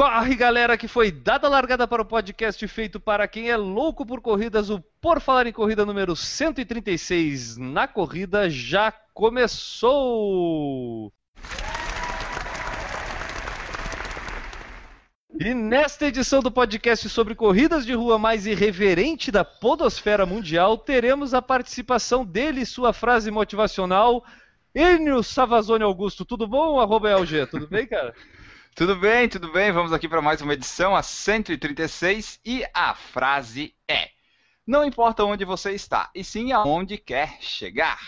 Corre, galera, que foi dada a largada para o podcast feito para quem é louco por corridas. O Por Falar em Corrida número 136 na corrida já começou! E nesta edição do podcast sobre corridas de rua mais irreverente da podosfera mundial, teremos a participação dele sua frase motivacional, Enio Savazone Augusto. Tudo bom, arroba LG? Tudo bem, cara? Tudo bem, tudo bem? Vamos aqui para mais uma edição, a 136, e a frase é: Não importa onde você está, e sim aonde quer chegar.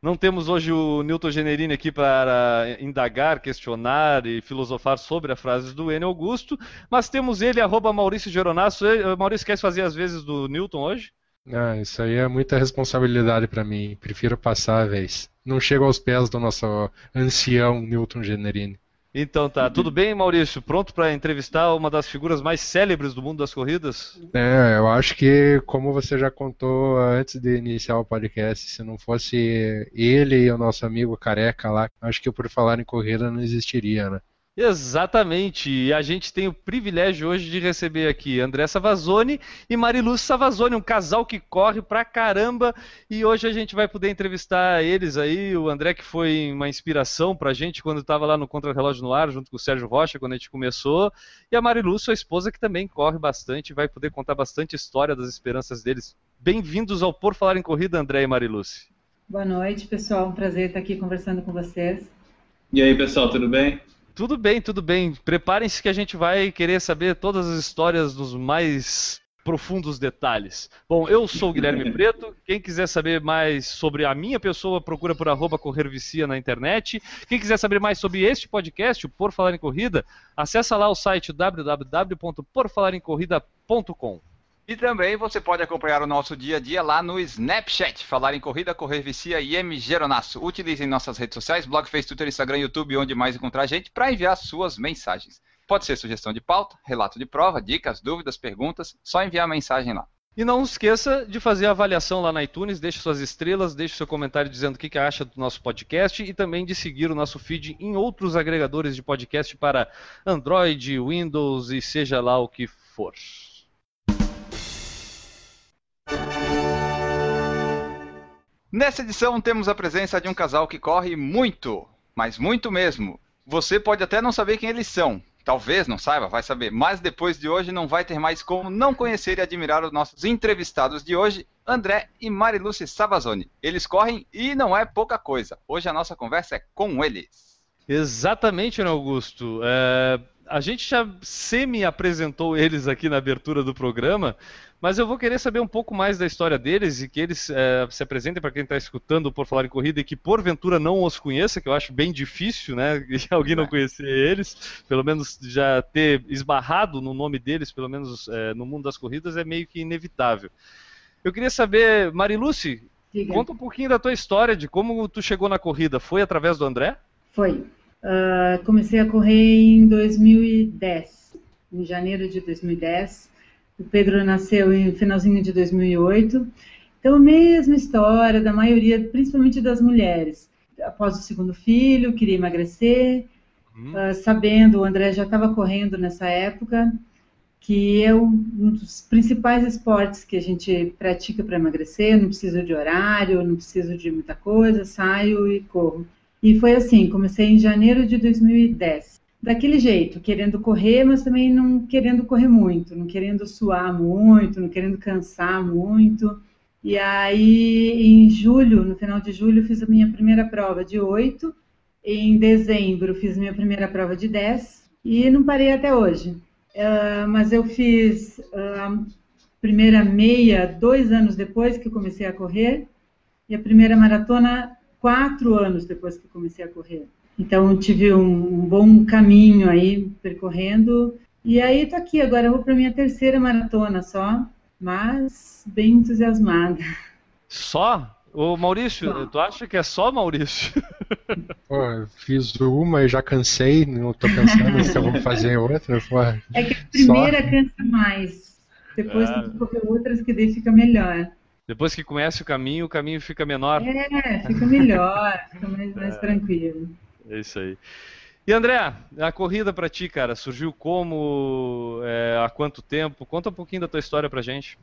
Não temos hoje o Newton Generini aqui para indagar, questionar e filosofar sobre as frases do Enio Augusto, mas temos ele, arroba Maurício Geronasso. Maurício, quer fazer as vezes do Newton hoje? Ah, isso aí é muita responsabilidade para mim. Prefiro passar a vez. Não chego aos pés do nosso ancião Newton Generini. Então tá, tudo bem, Maurício? Pronto para entrevistar uma das figuras mais célebres do mundo das corridas? É, eu acho que, como você já contou antes de iniciar o podcast, se não fosse ele e o nosso amigo careca lá, acho que por falar em corrida não existiria, né? Exatamente. E a gente tem o privilégio hoje de receber aqui André Savazone e Mariluz Savazone, um casal que corre pra caramba. E hoje a gente vai poder entrevistar eles aí. O André, que foi uma inspiração pra gente quando estava lá no Contra Relógio no Ar, junto com o Sérgio Rocha, quando a gente começou. E a Mariluz, sua esposa, que também corre bastante, vai poder contar bastante história das esperanças deles. Bem-vindos ao Por Falar em Corrida, André e Mariluz. Boa noite, pessoal. Um prazer estar aqui conversando com vocês. E aí, pessoal, tudo bem? Tudo bem, tudo bem. Preparem-se que a gente vai querer saber todas as histórias dos mais profundos detalhes. Bom, eu sou o Guilherme Preto. Quem quiser saber mais sobre a minha pessoa, procura por arroba corrervicia na internet. Quem quiser saber mais sobre este podcast, o Por Falar em Corrida, acessa lá o site www.porfalaremcorrida.com. E também você pode acompanhar o nosso dia a dia lá no Snapchat, falar em corrida, correr vicia e M Geronasso. Utilizem nossas redes sociais, blog, Facebook, Twitter, Instagram, YouTube, onde mais encontrar a gente, para enviar suas mensagens. Pode ser sugestão de pauta, relato de prova, dicas, dúvidas, perguntas, só enviar mensagem lá. E não esqueça de fazer a avaliação lá na iTunes, deixe suas estrelas, deixe seu comentário dizendo o que, que acha do nosso podcast e também de seguir o nosso feed em outros agregadores de podcast para Android, Windows e seja lá o que for. Nessa edição temos a presença de um casal que corre muito, mas muito mesmo. Você pode até não saber quem eles são, talvez não saiba, vai saber, mas depois de hoje não vai ter mais como não conhecer e admirar os nossos entrevistados de hoje, André e Mariluce Savazone. Eles correm e não é pouca coisa. Hoje a nossa conversa é com eles. Exatamente, Ana Augusto. É, a gente já semi-apresentou eles aqui na abertura do programa, mas eu vou querer saber um pouco mais da história deles e que eles é, se apresentem para quem está escutando por falar em corrida e que porventura não os conheça, que eu acho bem difícil, né? Alguém não conhecer eles, pelo menos já ter esbarrado no nome deles, pelo menos é, no mundo das corridas, é meio que inevitável. Eu queria saber, Mariluce, conta um pouquinho da tua história, de como tu chegou na corrida. Foi através do André? Foi. Ah, comecei a correr em 2010, em janeiro de 2010. O Pedro nasceu em finalzinho de 2008. Então, mesma história da maioria, principalmente das mulheres. Após o segundo filho, queria emagrecer, ah, sabendo, o André já estava correndo nessa época, que é um dos principais esportes que a gente pratica para emagrecer. Não preciso de horário, não preciso de muita coisa, saio e corro. E foi assim, comecei em janeiro de 2010. Daquele jeito, querendo correr, mas também não querendo correr muito, não querendo suar muito, não querendo cansar muito. E aí, em julho, no final de julho, fiz a minha primeira prova de 8. Em dezembro, fiz minha primeira prova de 10. E não parei até hoje. Ah, mas eu fiz ah, a primeira meia dois anos depois que comecei a correr. E a primeira maratona quatro anos depois que comecei a correr. Então tive um, bom caminho aí percorrendo e aí tô aqui agora eu vou para minha terceira maratona só, mas bem entusiasmada. Só? Ô Maurício, só. tu acha que é só Maurício? Pô, fiz uma e já cansei, não tô pensando se eu vou fazer outra. Pô, é que a primeira só... cansa mais. Depois é. tem que correr outras que daí fica melhor. Depois que conhece o caminho, o caminho fica menor. É, fica melhor, fica mais, mais é. tranquilo. É isso aí. E André, a corrida para ti, cara, surgiu como? É, há quanto tempo? Conta um pouquinho da tua história pra gente.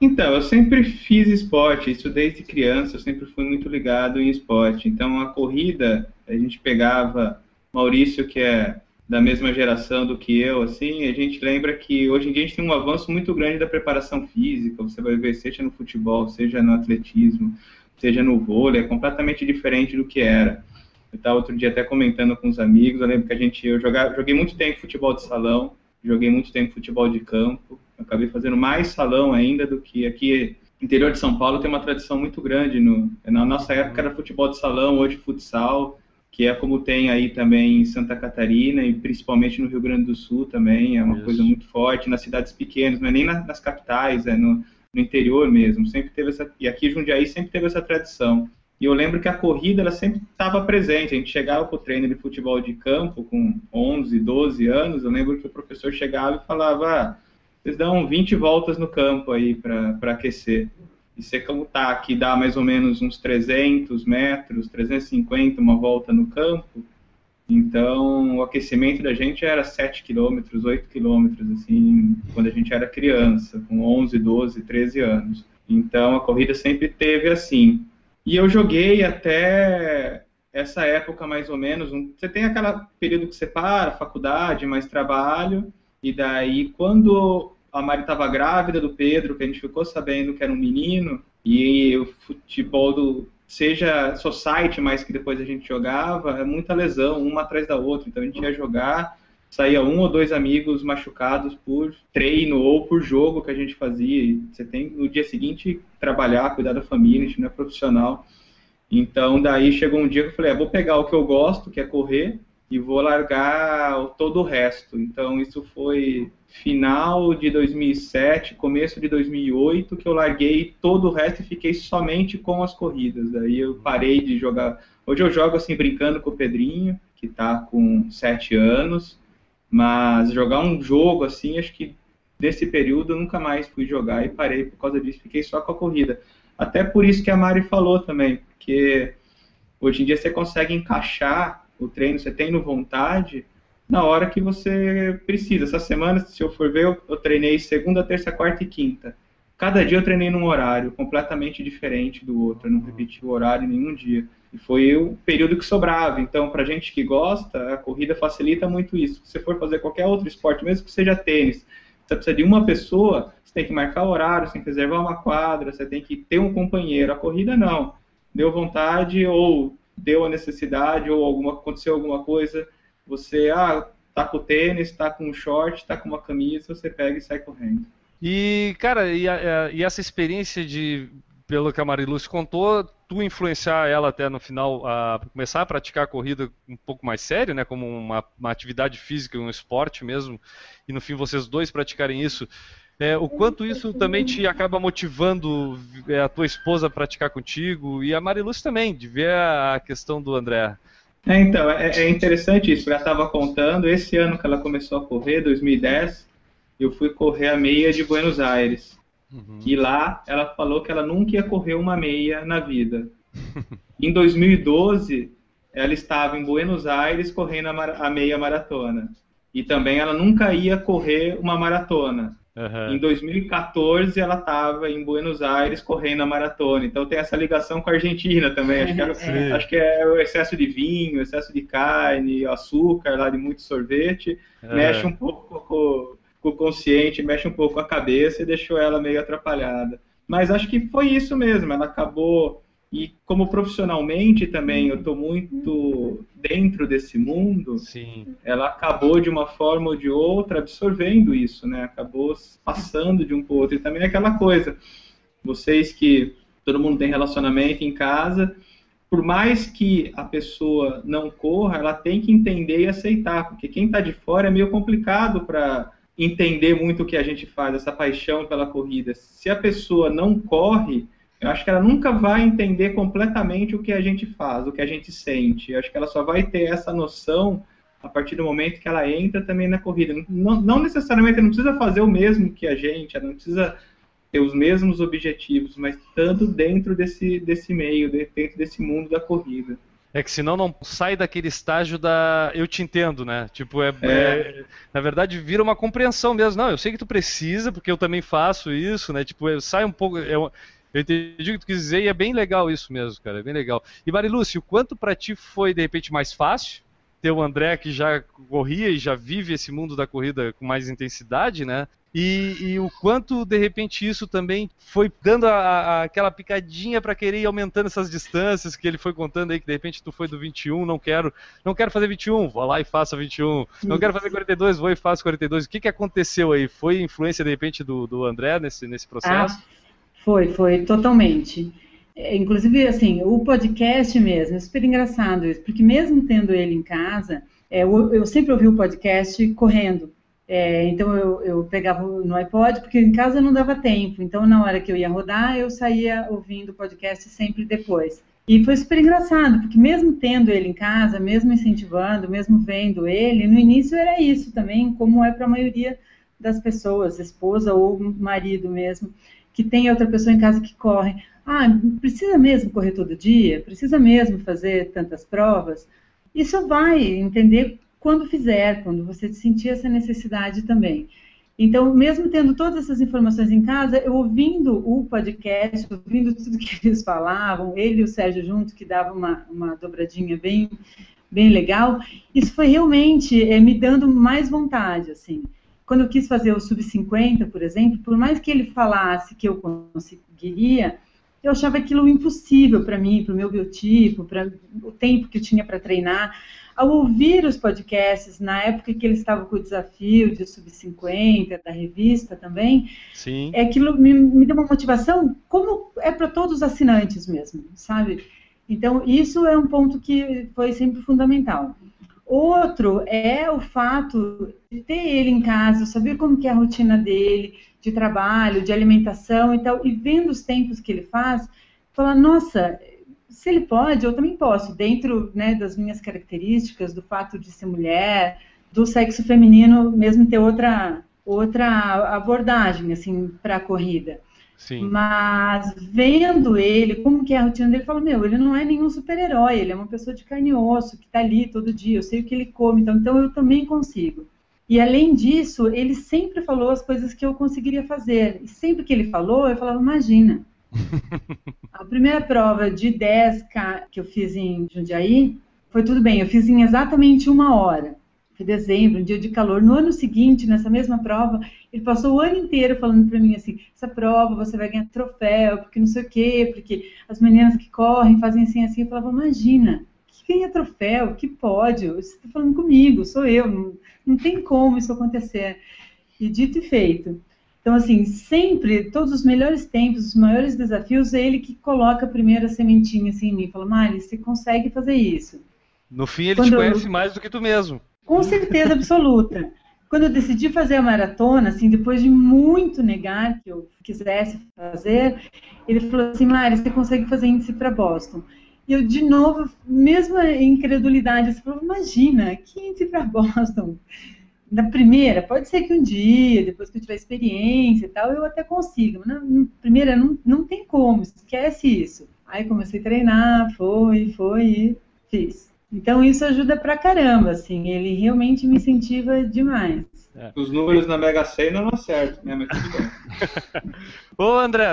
Então, eu sempre fiz esporte, isso desde criança, eu sempre fui muito ligado em esporte. Então, a corrida, a gente pegava Maurício, que é da mesma geração do que eu, assim, a gente lembra que hoje em dia a gente tem um avanço muito grande da preparação física, você vai ver, seja no futebol, seja no atletismo, seja no vôlei, é completamente diferente do que era. Eu estava outro dia até comentando com os amigos, eu lembro que a gente, eu jogava, joguei muito tempo futebol de salão, joguei muito tempo futebol de campo, acabei fazendo mais salão ainda do que aqui. Interior de São Paulo tem uma tradição muito grande. No, na nossa época era futebol de salão, hoje futsal, que é como tem aí também em Santa Catarina e principalmente no Rio Grande do Sul também. É uma Isso. coisa muito forte nas cidades pequenas, não é nem nas, nas capitais, é no, no interior mesmo. Sempre teve essa e aqui Jundiaí sempre teve essa tradição. E eu lembro que a corrida ela sempre estava presente. A gente chegava para o treino de futebol de campo com 11, 12 anos. Eu lembro que o professor chegava e falava: ah, vocês dão 20 voltas no campo aí para aquecer. E você como tá aqui dá mais ou menos uns 300 metros, 350 uma volta no campo. Então, o aquecimento da gente era 7 quilômetros, 8 quilômetros, assim, quando a gente era criança, com 11, 12, 13 anos. Então, a corrida sempre teve assim. E eu joguei até essa época mais ou menos. Você tem aquele período que você para, faculdade, mais trabalho, e daí quando a Mari estava grávida do Pedro, que a gente ficou sabendo que era um menino, e o futebol do seja society, mais que depois a gente jogava, é muita lesão, uma atrás da outra. Então a gente ia jogar, saía um ou dois amigos machucados por treino ou por jogo que a gente fazia. E você tem no dia seguinte trabalhar, cuidar da família, a gente não é profissional. Então, daí chegou um dia que eu falei, ah, vou pegar o que eu gosto, que é correr, e vou largar todo o resto. Então, isso foi final de 2007, começo de 2008, que eu larguei todo o resto e fiquei somente com as corridas. Daí eu parei de jogar. Hoje eu jogo assim, brincando com o Pedrinho, que está com sete anos, mas jogar um jogo assim, acho que desse período eu nunca mais fui jogar e parei por causa disso, fiquei só com a corrida. Até por isso que a Mari falou também, porque hoje em dia você consegue encaixar o treino, você tendo vontade, na hora que você precisa. Essa semana, se eu for ver, eu, eu treinei segunda, terça, quarta e quinta. Cada dia eu treinei num horário completamente diferente do outro, eu não repeti o horário nenhum dia. E foi o período que sobrava. Então, para gente que gosta, a corrida facilita muito isso. Se você for fazer qualquer outro esporte, mesmo que seja tênis, você precisa de uma pessoa, você tem que marcar horário, você tem que reservar uma quadra, você tem que ter um companheiro. A corrida não. Deu vontade ou deu a necessidade ou alguma, aconteceu alguma coisa, você ah, tá com tênis, tá com short, tá com uma camisa, você pega e sai correndo. E, cara, e, a, e essa experiência de, pelo que a Mariluz contou, tu influenciar ela até no final a começar a praticar a corrida um pouco mais sério, né, como uma, uma atividade física, um esporte mesmo, e no fim vocês dois praticarem isso, é, o quanto isso também te acaba motivando é, a tua esposa a praticar contigo e a Mariluz também, de ver a questão do André. É, então, é, é interessante isso. Eu estava contando, esse ano que ela começou a correr, 2010, eu fui correr a meia de Buenos Aires. Uhum. E lá ela falou que ela nunca ia correr uma meia na vida. em 2012, ela estava em Buenos Aires correndo a, a, meia maratona. E também ela nunca ia correr uma maratona. Uhum. Em 2014 ela estava em Buenos Aires correndo a maratona. Então tem essa ligação com a Argentina também. Acho que, é, acho que é o excesso de vinho, excesso de carne, açúcar lá de muito sorvete. Uhum. Mexe um pouco com, o consciente, mexe um pouco a cabeça e deixou ela meio atrapalhada. Mas acho que foi isso mesmo, ela acabou. E como profissionalmente também eu estou muito dentro desse mundo, Sim. ela acabou de uma forma ou de outra absorvendo isso, né? Acabou passando de um para outro. E também é aquela coisa, vocês que todo mundo tem relacionamento em casa, por mais que a pessoa não corra, ela tem que entender e aceitar, porque quem está de fora é meio complicado para entender muito o que a gente faz, essa paixão pela corrida. Se a pessoa não corre, eu acho que ela nunca vai entender completamente o que a gente faz, o que a gente sente. Eu acho que ela só vai ter essa noção a partir do momento que ela entra também na corrida. Não, não necessariamente não precisa fazer o mesmo que a gente, ela não precisa ter os mesmos objetivos, mas tanto dentro desse, desse meio, dentro desse mundo da corrida. É que senão não sai daquele estágio da eu te entendo, né? Tipo, é, é. é, na verdade vira uma compreensão mesmo. Não, eu sei que tu precisa, porque eu também faço isso, né? Tipo, sai um pouco. É, eu entendi o que tu quis dizer e é bem legal isso mesmo, cara. É bem legal. E Marilúcio, quanto para ti foi de repente mais fácil ter o André que já corria e já vive esse mundo da corrida com mais intensidade, né? E, e, o quanto de repente isso também foi dando a, a, aquela picadinha para querer ir aumentando essas distâncias que ele foi contando aí que de repente tu foi do 21, não quero, não quero fazer 21, vou lá e faço 21. Não quero fazer 42, vou e faço 42. O que que aconteceu aí? Foi influência de repente do, do André nesse nesse processo? Ah, foi, foi totalmente. É, inclusive assim, o podcast mesmo, é super engraçado isso, porque mesmo tendo ele em casa, é, eu, eu sempre ouvi o podcast correndo. É, então eu, eu, pegava no iPod, porque em casa não dava tempo. Então na hora que eu ia rodar, eu saía ouvindo o podcast sempre depois. E foi super engraçado, porque mesmo tendo ele em casa, mesmo incentivando, mesmo vendo ele, no início era isso também, como é para a maioria das pessoas, esposa ou marido mesmo, que tem outra pessoa em casa que corre. Ah, precisa mesmo correr todo dia? Precisa mesmo fazer tantas provas? Isso vai entender quando fizer, quando você sentir essa necessidade também. Então, mesmo tendo todas essas informações em casa, eu ouvindo o podcast, ouvindo tudo que eles falavam, ele e o Sérgio junto, que dava uma, uma dobradinha bem, bem legal, isso foi realmente é, me dando mais vontade, assim. Quando eu quis fazer o Sub-50, por exemplo, por mais que ele falasse que eu conseguiria, eu achava aquilo impossível para mim, para o meu biotipo, para o tempo que eu tinha para treinar ao ouvir os podcasts, na época que ele estava com o desafio de Sub-50, da revista também, Sim. é aquilo me, me deu uma motivação, como é para todos os assinantes mesmo, sabe? Então, isso é um ponto que foi sempre fundamental. Outro é o fato de ter ele em casa, saber como que é a rotina dele, de trabalho, de alimentação e tal, e vendo os tempos que ele faz, falar, nossa, se ele pode, eu também posso, dentro né, das minhas características, do fato de ser mulher, do sexo feminino, mesmo ter outra, outra abordagem assim para a corrida. Sim. Mas vendo ele, como que é a rotina dele, eu falo, meu, ele não é nenhum super-herói, ele é uma pessoa de carne e osso, que está ali todo dia, eu sei o que ele come, então, então eu também consigo. E além disso, ele sempre falou as coisas que eu conseguiria fazer. E sempre que ele falou, eu falava, imagina, a primeira prova de 10K que eu fiz em Jundiaí foi tudo bem, eu fiz em exatamente uma hora. Foi dezembro, um dia de calor. No ano seguinte, nessa mesma prova, ele passou o ano inteiro falando para mim assim: essa prova você vai ganhar troféu, porque não sei o quê, porque as meninas que correm fazem assim assim. Eu falava: imagina, que ganha troféu, que pódio, você está falando comigo, sou eu, não, não tem como isso acontecer. E dito e feito. Então, assim, sempre, todos os melhores tempos, os maiores desafios, é ele que coloca a primeira sementinha assim em mim. Fala, Mari, você consegue fazer isso. No fim, ele Quando te conhece eu... mais do que tu mesmo. Com certeza absoluta. Quando eu decidi fazer a maratona, assim, depois de muito negar que eu quisesse fazer, ele falou assim, Mari, você consegue fazer índice para Boston. E eu, de novo, mesma incredulidade, você falou, imagina, que índice para Boston? Na primeira, pode ser que um dia, depois que eu tiver experiência e tal, eu até consiga. Mas na primeira, não, não tem como, esquece isso. Aí comecei a treinar, foi, foi e fiz. Então isso ajuda pra caramba, assim, ele realmente me incentiva demais. É. Os números na Mega Sena não acertam, né? Mas tudo bem. Ô André,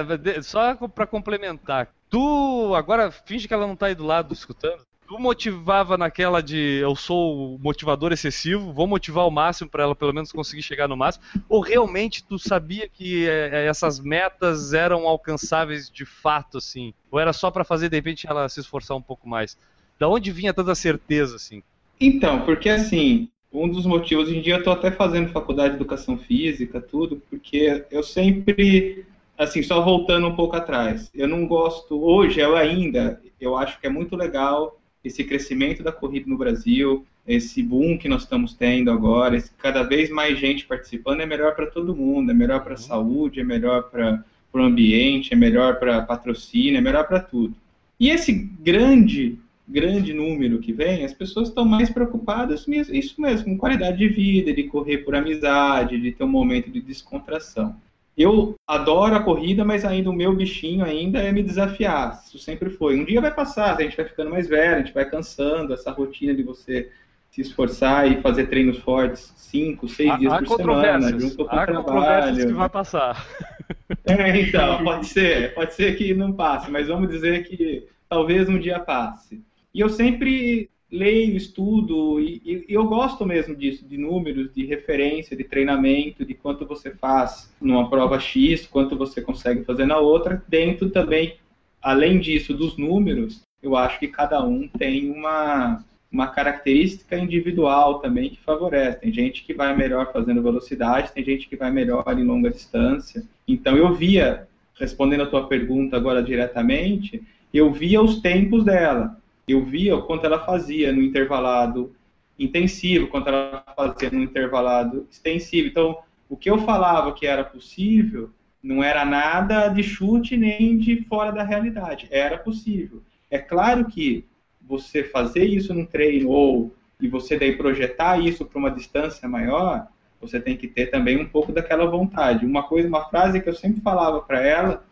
só para complementar, tu agora finge que ela não tá aí do lado escutando tu motivava naquela de eu sou motivador excessivo, vou motivar o máximo para ela pelo menos conseguir chegar no máximo, ou realmente tu sabia que é, é essas metas eram alcançáveis de fato, assim? Ou era só para fazer de repente ela se esforçar um pouco mais? Da onde vinha tanta certeza, assim? Então, porque assim, um dos motivos, hoje em dia eu estou até fazendo faculdade de educação física, tudo, porque eu sempre, assim, só voltando um pouco atrás, eu não gosto, hoje eu ainda, eu acho que é muito legal esse crescimento da corrida no Brasil, esse boom que nós estamos tendo agora, esse, cada vez mais gente participando, é melhor para todo mundo, é melhor para a uhum. saúde, é melhor para para o ambiente, é melhor para patrocínio, é melhor para tudo. E esse grande, grande número que vem, as pessoas estão mais preocupadas, isso mesmo, com qualidade de vida, de correr por amizade, de ter um momento de descontração. Eu adoro a corrida, mas ainda o meu bichinho ainda é me desafiar. Isso sempre foi. Um dia vai passar, a gente vai ficando mais velho, a gente vai cansando, essa rotina de você se esforçar e fazer treinos fortes cinco, seis dias há por semana, junto com há o trabalho. que vai passar. É, então, pode ser, pode ser que não passe, mas vamos dizer que talvez um dia passe. E eu sempre leio, estudo, e, e, eu gosto mesmo disso, de números, de referência, de treinamento, de quanto você faz numa prova X, quanto você consegue fazer na outra, dentro também, além disso, dos números, eu acho que cada um tem uma, uma característica individual também que favorece. Tem gente que vai melhor fazendo velocidade, tem gente que vai melhor em longa distância. Então eu via, respondendo a tua pergunta agora diretamente, eu via os tempos dela. Eu via o quanto ela fazia no intervalado intensivo, quanto ela fazia no intervalado extensivo. Então, o que eu falava que era possível não era nada de chute nem de fora da realidade. Era possível. É claro que você fazer isso num treino ou e você daí projetar isso para uma distância maior, você tem que ter também um pouco daquela vontade. Uma coisa, uma frase que eu sempre falava para ela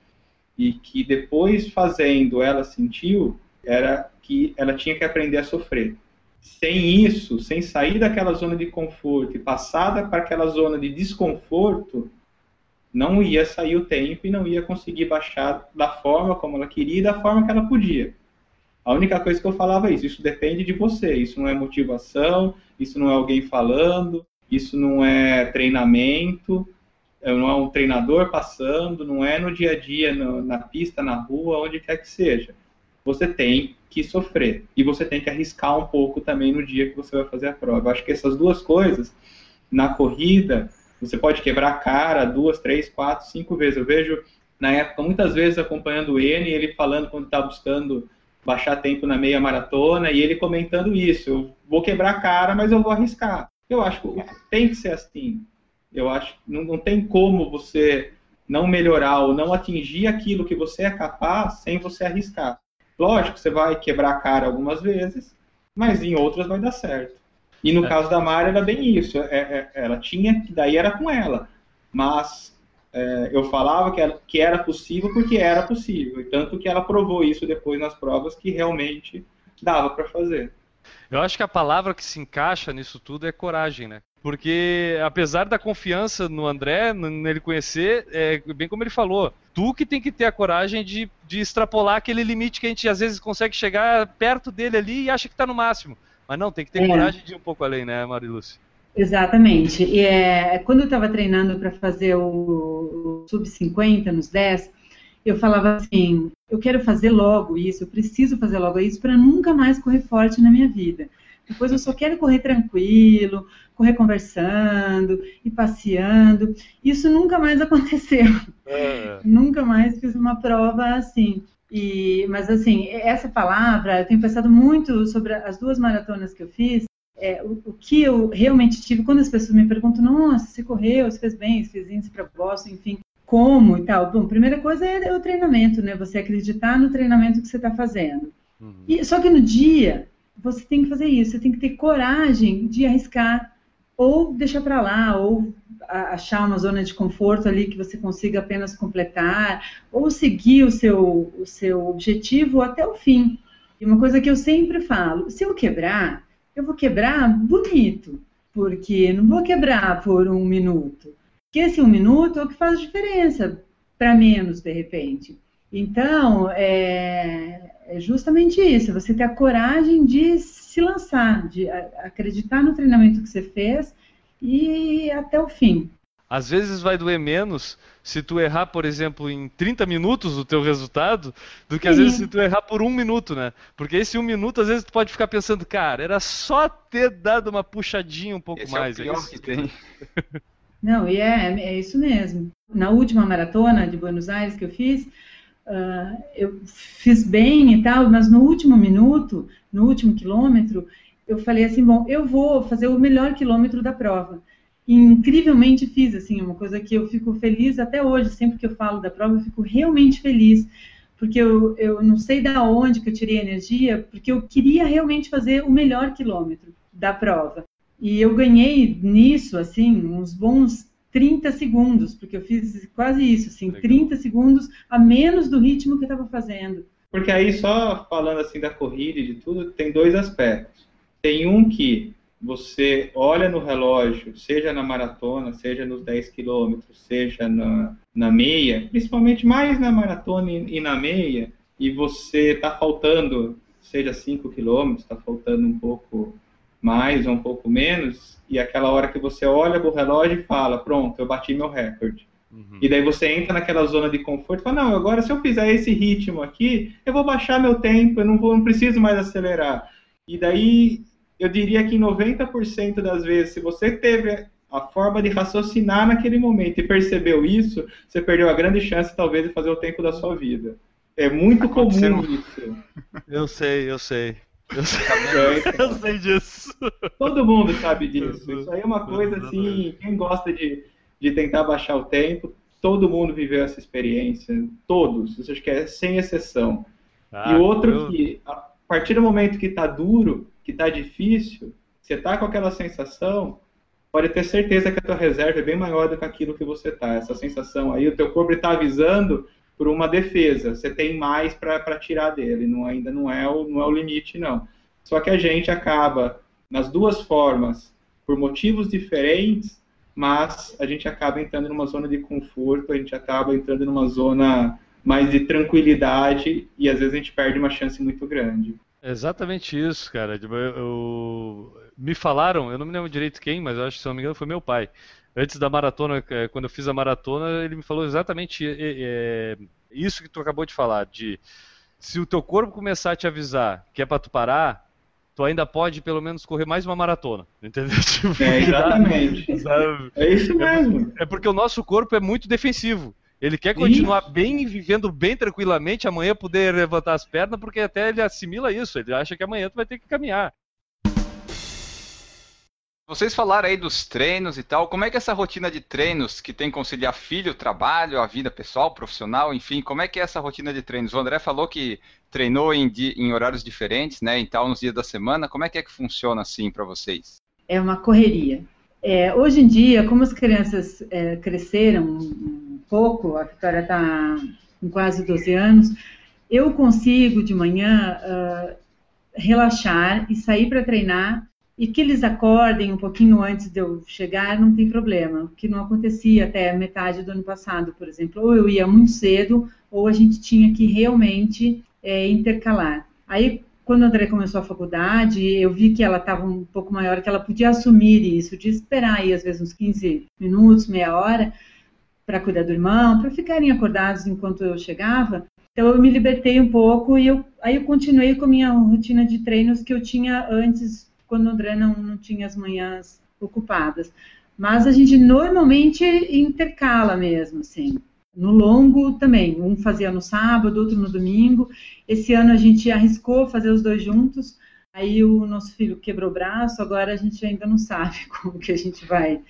e que depois fazendo ela sentiu era que ela tinha que aprender a sofrer. Sem isso, sem sair daquela zona de conforto e passada para aquela zona de desconforto, não ia sair o tempo e não ia conseguir baixar da forma como ela queria e da forma que ela podia. A única coisa que eu falava é isso, isso depende de você, isso não é motivação, isso não é alguém falando, isso não é treinamento, é, não é um treinador passando, não é no dia a dia, no, na pista, na rua, onde quer que seja. Você tem que sofrer e você tem que arriscar um pouco também no dia que você vai fazer a prova. Eu acho que essas duas coisas, na corrida, você pode quebrar a cara duas, três, quatro, cinco vezes. Eu vejo, na época, muitas vezes acompanhando o N, ele falando quando está buscando baixar tempo na meia maratona e ele comentando isso. Eu vou quebrar a cara, mas eu vou arriscar. Eu acho que tem que ser assim. Eu acho que não, não tem como você não melhorar ou não atingir aquilo que você é capaz sem você arriscar. Lógico, você vai quebrar a cara algumas vezes, mas em outras vai dar certo. E no é. caso da Mari era bem isso. É, é, ela tinha, daí era com ela. Mas é, eu falava que era, que era possível porque era possível. E tanto que ela provou isso depois nas provas que realmente dava para fazer. Eu acho que a palavra que se encaixa nisso tudo é coragem, né? Porque apesar da confiança no André, nele conhecer, é bem como ele falou, tu que tem que ter a coragem de, de extrapolar aquele limite que a gente às vezes consegue chegar perto dele ali e acha que está no máximo. Mas não, tem que ter é. coragem de ir um pouco além, né, Marilúcia? Exatamente. E é, quando eu estava treinando para fazer o, o sub-50 nos 10, eu falava assim: eu quero fazer logo isso, eu preciso fazer logo isso para nunca mais correr forte na minha vida. Depois eu só quero correr tranquilo, correr conversando e passeando. Isso nunca mais aconteceu. É. Nunca mais fiz uma prova assim. E, mas assim, essa palavra, eu tenho pensado muito sobre as duas maratonas que eu fiz, é, o, o, que eu realmente tive, quando as pessoas me perguntam, nossa, você correu, você fez bem, você fez índice gosto, enfim, como e tal. Bom, primeira coisa é o treinamento, né? Você acreditar no treinamento que você está fazendo. Uhum. E, só que no dia, você tem que fazer isso, você tem que ter coragem de arriscar, ou deixar para lá, ou achar uma zona de conforto ali que você consiga apenas completar, ou seguir o seu, o seu objetivo até o fim. E uma coisa que eu sempre falo, se eu quebrar, eu vou quebrar bonito, porque não vou quebrar por um minuto. Porque esse um minuto é o que faz diferença para menos, de repente. Então, é, é, justamente isso, você ter a coragem de se lançar, de acreditar no treinamento que você fez e até o fim. Às vezes vai doer menos se tu errar, por exemplo, em 30 minutos o teu resultado, do que Sim. às vezes se tu errar por um minuto, né? Porque esse um minuto, às vezes tu pode ficar pensando, cara, era só ter dado uma puxadinha um pouco esse mais. É o pior é que tem. Não, e é, é isso mesmo. Na última maratona de Buenos Aires que eu fiz, uh, eu fiz bem e tal, mas no último minuto, no último quilômetro, eu falei assim, bom, eu vou fazer o melhor quilômetro da prova. incrivelmente fiz, assim, uma coisa que eu fico feliz até hoje, sempre que eu falo da prova, eu fico realmente feliz, porque eu, eu não sei da onde que eu tirei energia, porque eu queria realmente fazer o melhor quilômetro da prova. E eu ganhei nisso, assim, uns bons 30 segundos, porque eu fiz quase isso, assim, Legal. 30 segundos a menos do ritmo que eu estava fazendo. Porque aí, só falando assim da corrida e de tudo, tem dois aspectos. Tem um que você olha no relógio, seja na maratona, seja nos 10 quilômetros, seja na, na meia, principalmente mais na maratona e, e na meia, e você está faltando, seja 5 quilômetros, está faltando um pouco mais ou um pouco menos, e aquela hora que você olha para o relógio e fala, pronto, eu bati meu recorde. Uhum. E daí você entra naquela zona de conforto e fala, não, agora se eu fizer esse ritmo aqui, eu vou baixar meu tempo, eu não, vou, não preciso mais acelerar. E daí eu diria que em 90% das vezes, se você teve a forma de raciocinar naquele momento e percebeu isso, você perdeu a grande chance, talvez, de fazer o tempo da sua vida. É muito comum isso. Eu sei, eu sei. Eu sei, eu sei disso. Todo mundo sabe disso. Isso aí é uma coisa assim, quem gosta de, de tentar baixar o tempo, todo mundo viveu essa experiência. Todos, acho que é sem exceção. Ah, e outro eu... que, a partir do momento que está duro, que está difícil, você está com aquela sensação, pode ter certeza que a tua reserva é bem maior do que aquilo que você está. Essa sensação aí, o teu corpo está avisando por uma defesa. Você tem mais para tirar dele. Não, ainda não é, o, não é o limite, não. Só que a gente acaba, nas duas formas, por motivos diferentes, mas a gente acaba entrando numa zona de conforto, a gente acaba entrando numa zona mais de tranquilidade e às vezes a gente perde uma chance muito grande. Exatamente isso, cara. Eu, eu, me falaram, eu não me lembro direito quem, mas acho que se não me engano foi meu pai. Antes da maratona, é, quando eu fiz a maratona, ele me falou exatamente é, isso que tu acabou de falar, de se o teu corpo começar a te avisar que é para tu parar, tu ainda pode pelo menos correr mais uma maratona, entendeu? Tipo, é, exatamente. Sabe? É isso mesmo. É, é porque o nosso corpo é muito defensivo. Ele quer continuar isso. bem, vivendo bem tranquilamente, amanhã poder levantar as pernas, porque até ele assimila isso. Ele acha que amanhã tu vai ter que caminhar. Vocês falaram aí dos treinos e tal. Como é que é essa rotina de treinos que tem que conciliar filho, trabalho, a vida pessoal, profissional, enfim, como é que é essa rotina de treinos? O André falou que treinou em, em horários diferentes, né, em tal nos dias da semana. Como é que é que funciona assim para vocês? É uma correria. É, hoje em dia, como as crianças é, cresceram pouco, a Vitória está com quase 12 anos, eu consigo de manhã uh, relaxar e sair para treinar e que eles acordem um pouquinho antes de eu chegar, não tem problema, o que não acontecia até metade do ano passado, por exemplo, ou eu ia muito cedo, ou a gente tinha que realmente é, intercalar. Aí, quando a André começou a faculdade, eu vi que ela estava um pouco maior, que ela podia assumir isso, de esperar aí, às vezes, uns 15 minutos, meia hora, para cuidar do irmão, para ficarem acordados enquanto eu chegava. Então eu me libertei um pouco e eu, aí eu continuei com a minha rotina de treinos que eu tinha antes, quando o André não, não tinha as manhãs ocupadas. Mas a gente normalmente intercala mesmo, assim. No longo também, um fazia no sábado, outro no domingo. Esse ano a gente arriscou fazer os dois juntos. Aí o nosso filho quebrou o braço, agora a gente ainda não sabe como que a gente vai,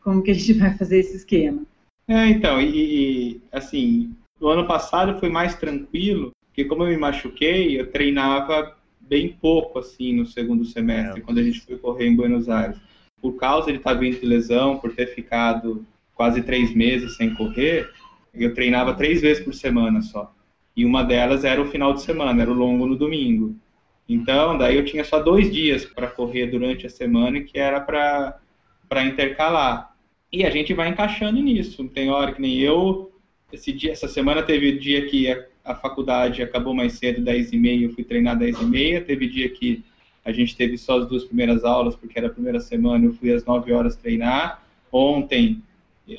como que a gente vai fazer esse esquema. É, então, e, e assim, no ano passado foi mais tranquilo, porque como eu me machuquei, eu treinava bem pouco, assim, no segundo semestre, é. quando a gente foi correr em Buenos Aires. Por causa de estar vindo de lesão, por ter ficado quase três meses sem correr, eu treinava três vezes por semana só. E uma delas era o final de semana, era o longo no domingo. Então, daí eu tinha só dois dias para correr durante a semana, que era para intercalar. E a gente vai encaixando nisso. Tem hora que nem eu, esse dia, essa semana teve dia que a, a faculdade acabou mais cedo, 10 e meia, eu fui treinar 10 e meia. Teve dia que a gente teve só as duas primeiras aulas, porque era a primeira semana, eu fui às 9 horas treinar. Ontem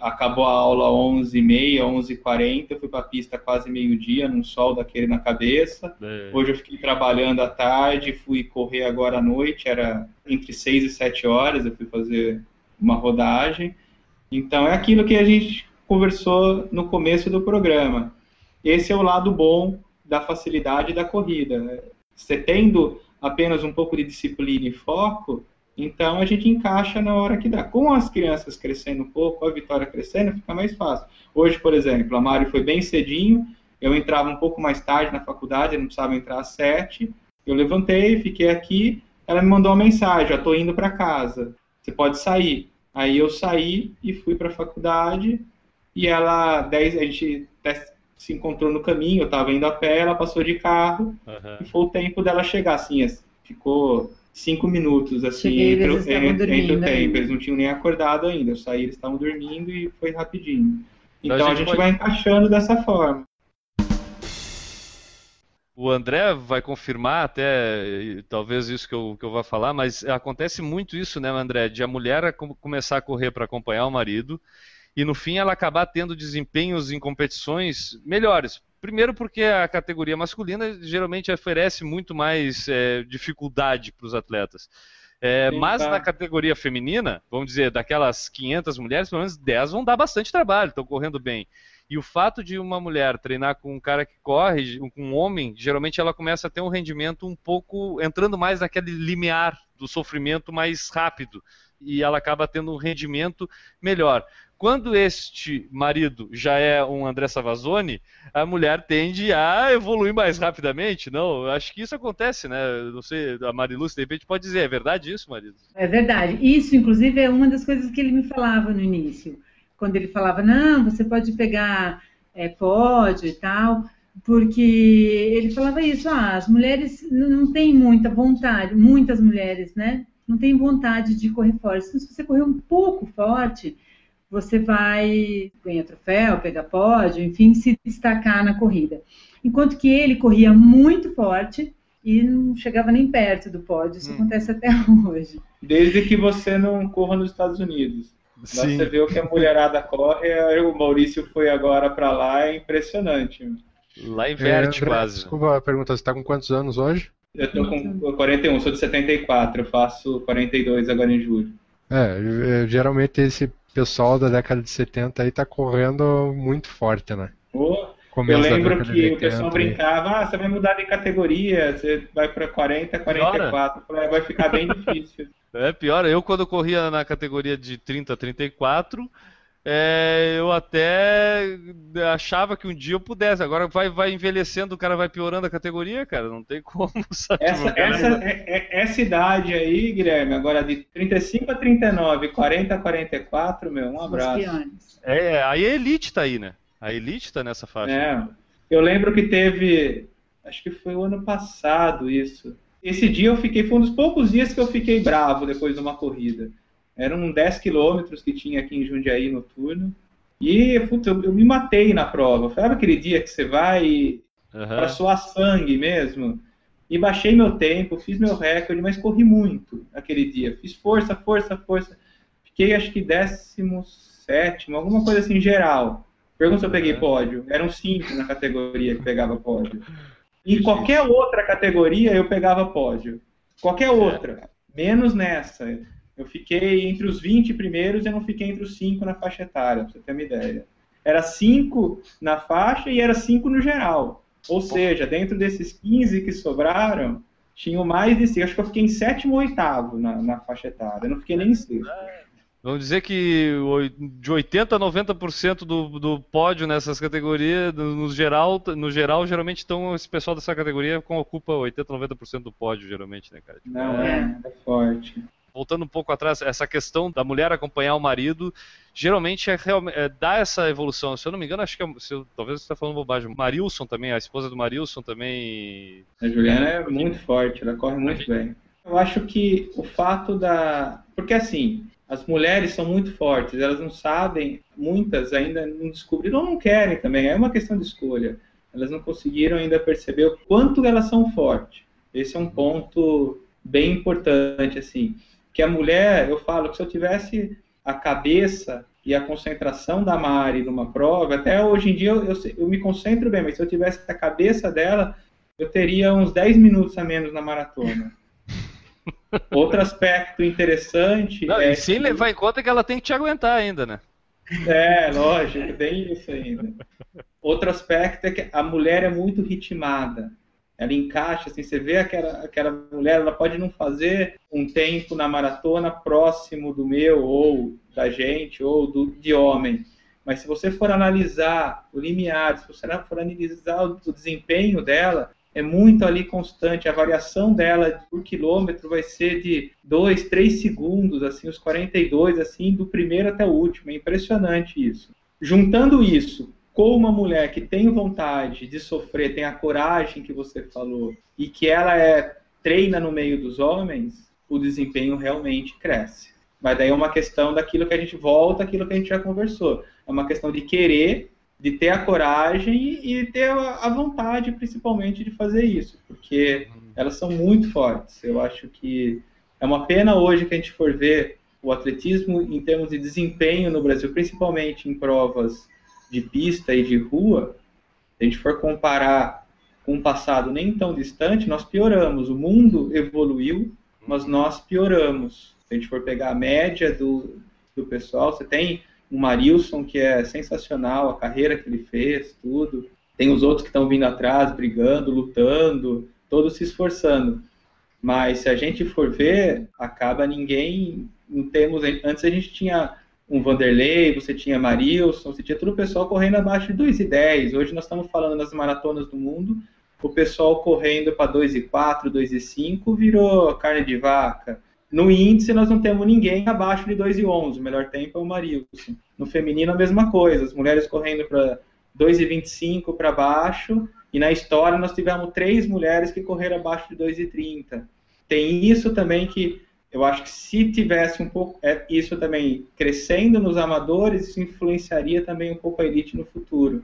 acabou a aula 11 e meia, 11 e 40, eu fui para a pista quase meio-dia, num sol daquele na cabeça. É. Hoje eu fiquei trabalhando à tarde, fui correr agora à noite, era entre 6 e 7 horas, eu fui fazer uma rodagem. Então, é aquilo que a gente conversou no começo do programa. Esse é o lado bom da facilidade da corrida. Você tendo apenas um pouco de disciplina e foco, Então a gente encaixa na hora que dá. Com as crianças crescendo um pouco, a Vitória crescendo, fica mais fácil. Hoje, por exemplo, a Mari foi bem cedinho, eu entrava um pouco mais tarde na faculdade, não precisava entrar às sete. Eu levantei, fiquei aqui, ela me mandou uma mensagem, eu tô indo para casa, você pode sair. Aí eu saí e fui para a faculdade e ela, dez, a gente se encontrou no caminho, eu estava indo a pé, ela passou de carro uhum. e foi o tempo dela chegar, assim, ficou cinco minutos assim Cheguei, entre, entre, entre, o tempo, eles não tinham nem acordado ainda, eu saí, eles estavam dormindo e foi rapidinho. Então, então a gente, a gente pode... vai encaixando dessa forma. O André vai confirmar até, talvez isso que eu, que eu vá falar, mas acontece muito isso, né, André, de a mulher começar a correr para acompanhar o marido e no fim ela acabar tendo desempenhos em competições melhores. Primeiro porque a categoria masculina geralmente oferece muito mais é, dificuldade para os atletas. É, mas tá. na categoria feminina, vamos dizer, daquelas 500 mulheres, pelo menos 10 vão dar bastante trabalho, estão correndo bem. E o fato de uma mulher treinar com um cara que corre, com um homem, geralmente ela começa a ter um rendimento um pouco entrando mais naquele limiar do sofrimento mais rápido e ela acaba tendo um rendimento melhor. Quando este marido já é um André Savazone, a mulher tende a evoluir mais rapidamente, não? Acho que isso acontece, né? Não sei, a Mariluz de repente pode dizer, é verdade isso, marido? É verdade. Isso, inclusive, é uma das coisas que ele me falava no início quando ele falava, não, você pode pegar é, pódio e tal, porque ele falava isso, ah, as mulheres não têm muita vontade, muitas mulheres, né, não têm vontade de correr forte. Então, se você correr um pouco forte, você vai ganhar troféu, pegar pódio, enfim, se destacar na corrida. Enquanto que ele corria muito forte e não chegava nem perto do pódio. Isso hum. acontece até hoje. Desde que você não corra nos Estados Unidos. Sim. Você vê o que a mulherada corre, o Maurício foi agora para lá, é impressionante. Lá inverte é, quase. Desculpa a pergunta, você está com quantos anos hoje? Eu tô com 41, sou de 74, eu faço 42 agora em julho. É, geralmente esse pessoal da década de 70 aí tá correndo muito forte, né? Oh, eu lembro que 80, o pessoal brincava, ah, você vai mudar de categoria, você vai para 40, 44, vai ficar bem difícil. É pior, eu quando corria na categoria de 30 a 34, é, eu até achava que um dia eu pudesse. Agora vai, vai envelhecendo, o cara vai piorando a categoria, cara. Não tem como, sabe? Essa, essa, é, é, essa idade aí, Guilherme, agora de 35 a 39, 40 a 44, meu, um abraço. É, aí a elite tá aí, né? A elite tá nessa faixa. É. Eu lembro que teve, acho que foi o ano passado isso esse dia eu fiquei, foi um dos poucos dias que eu fiquei bravo depois de uma corrida. Eram 10 quilômetros que tinha aqui em Jundiaí noturno. E putz, eu, eu, me matei na prova. Foi aquele dia que você vai uhum. para suar sangue mesmo. E baixei meu tempo, fiz meu recorde, mas corri muito aquele dia. Fiz força, força, força. Fiquei acho que 17, alguma coisa assim geral. Pergunta se eu peguei pódio. Eram cinco na categoria que pegava pódio. Em qualquer outra categoria eu pegava pódio. Qualquer outra. Menos nessa. Eu fiquei entre os 20 primeiros e não fiquei entre os 5 na faixa etária, pra você ter uma ideia. Era 5 na faixa e era 5 no geral. Ou seja, dentro desses 15 que sobraram, tinham mais de 5. Acho que eu fiquei em sétimo ou oitavo na, na faixa etária. Eu não fiquei nem em sexto. Vamos dizer que de 80% a 90% do, do pódio nessas categorias, no, geral, no geral, geralmente estão esse pessoal dessa categoria ocupa 80%, 90% do pódio, geralmente, né, cara? Tipo, Não, é, é forte. Voltando um pouco atrás, essa questão da mulher acompanhar o marido, geralmente é, é dá essa evolução. Se eu não me engano, acho que é, se talvez você está falando bobagem. Marilson também, a esposa do Marilson também. A Juliana é muito forte, ela corre muito bem. Eu acho que o fato da. Porque assim, as mulheres são muito fortes, elas não sabem, muitas ainda não descobriram ou não querem também, é uma questão de escolha. Elas não conseguiram ainda perceber o quanto elas são fortes. Esse é um ponto bem importante, assim. Que a mulher, eu falo que se eu tivesse a cabeça e a concentração da Mari numa prova, até hoje em dia eu, eu, eu me concentro bem, mas se eu tivesse a cabeça dela, eu teria uns 10 minutos a menos na maratona. Outro aspecto interessante. Não, é e sem que... levar em conta que ela tem que te aguentar ainda, né? É, lógico, tem isso ainda. Outro aspecto é que a mulher é muito ritmada. Ela encaixa, assim, você vê aquela, aquela mulher, ela pode não fazer um tempo na maratona próximo do meu, ou da gente, ou do, de homem. Mas se você for analisar o limiar, se você for analisar o, o desempenho dela, é muito ali constante. A variação dela por quilômetro vai ser de 2, 3 segundos, assim, os 42, assim, do primeiro até o último. É impressionante isso. Juntando isso com uma mulher que tem vontade de sofrer, tem a coragem que você falou, e que ela é treina no meio dos homens, o desempenho realmente cresce. Mas daí é uma questão daquilo que a gente volta, aquilo que a gente já conversou. É uma questão de querer, de ter a coragem e ter a vontade, principalmente, de fazer isso, porque elas são muito fortes. Eu acho que é uma pena hoje que a gente for ver o atletismo em termos de desempenho no Brasil, principalmente em provas de pista e de rua, se a gente for comparar com um passado nem tão distante, nós pioramos. O mundo evoluiu, mas nós pioramos. Se a gente for pegar a média do, do pessoal, você tem o Marilson, que é sensacional, a carreira que ele fez, tudo. Tem os outros que estão vindo atrás, brigando, lutando, todos se esforçando. Mas se a gente for ver, acaba ninguém. Não temos, antes a gente tinha um Vanderlei, você tinha Marilson, você tinha todo o pessoal correndo abaixo de 2,10. Hoje nós estamos falando nas maratonas do mundo, o pessoal correndo para 2,4, 2,5 virou carne de vaca. No índice nós não temos ninguém abaixo de 2,11, o melhor tempo é o Marilson. No feminino a mesma coisa, as mulheres correndo para 2,25 para baixo, e na história nós tivemos três mulheres que correram abaixo de 2,30. Tem isso também que eu acho que se tivesse um pouco é, isso também crescendo nos amadores, isso influenciaria também um pouco a elite no futuro.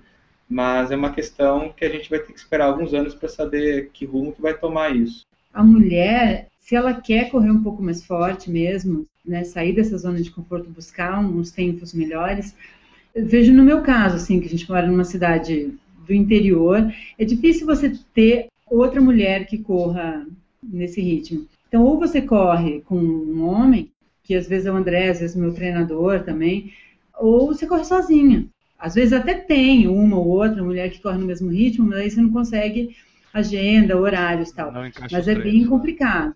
Mas é uma questão que a gente vai ter que esperar alguns anos para saber que rumo que vai tomar isso. A mulher, se ela quer correr um pouco mais forte mesmo, né, sair dessa zona de conforto, buscar uns tempos melhores, eu vejo no meu caso, assim, que a gente mora numa cidade do interior, é difícil você ter outra mulher que corra nesse ritmo. Então, ou você corre com um homem, que às vezes é o André, às vezes é meu treinador também, ou você corre sozinha. Às vezes até tem uma ou outra mulher que corre no mesmo ritmo, mas aí você não consegue agenda, horários e tal. Mas é bem né? complicado.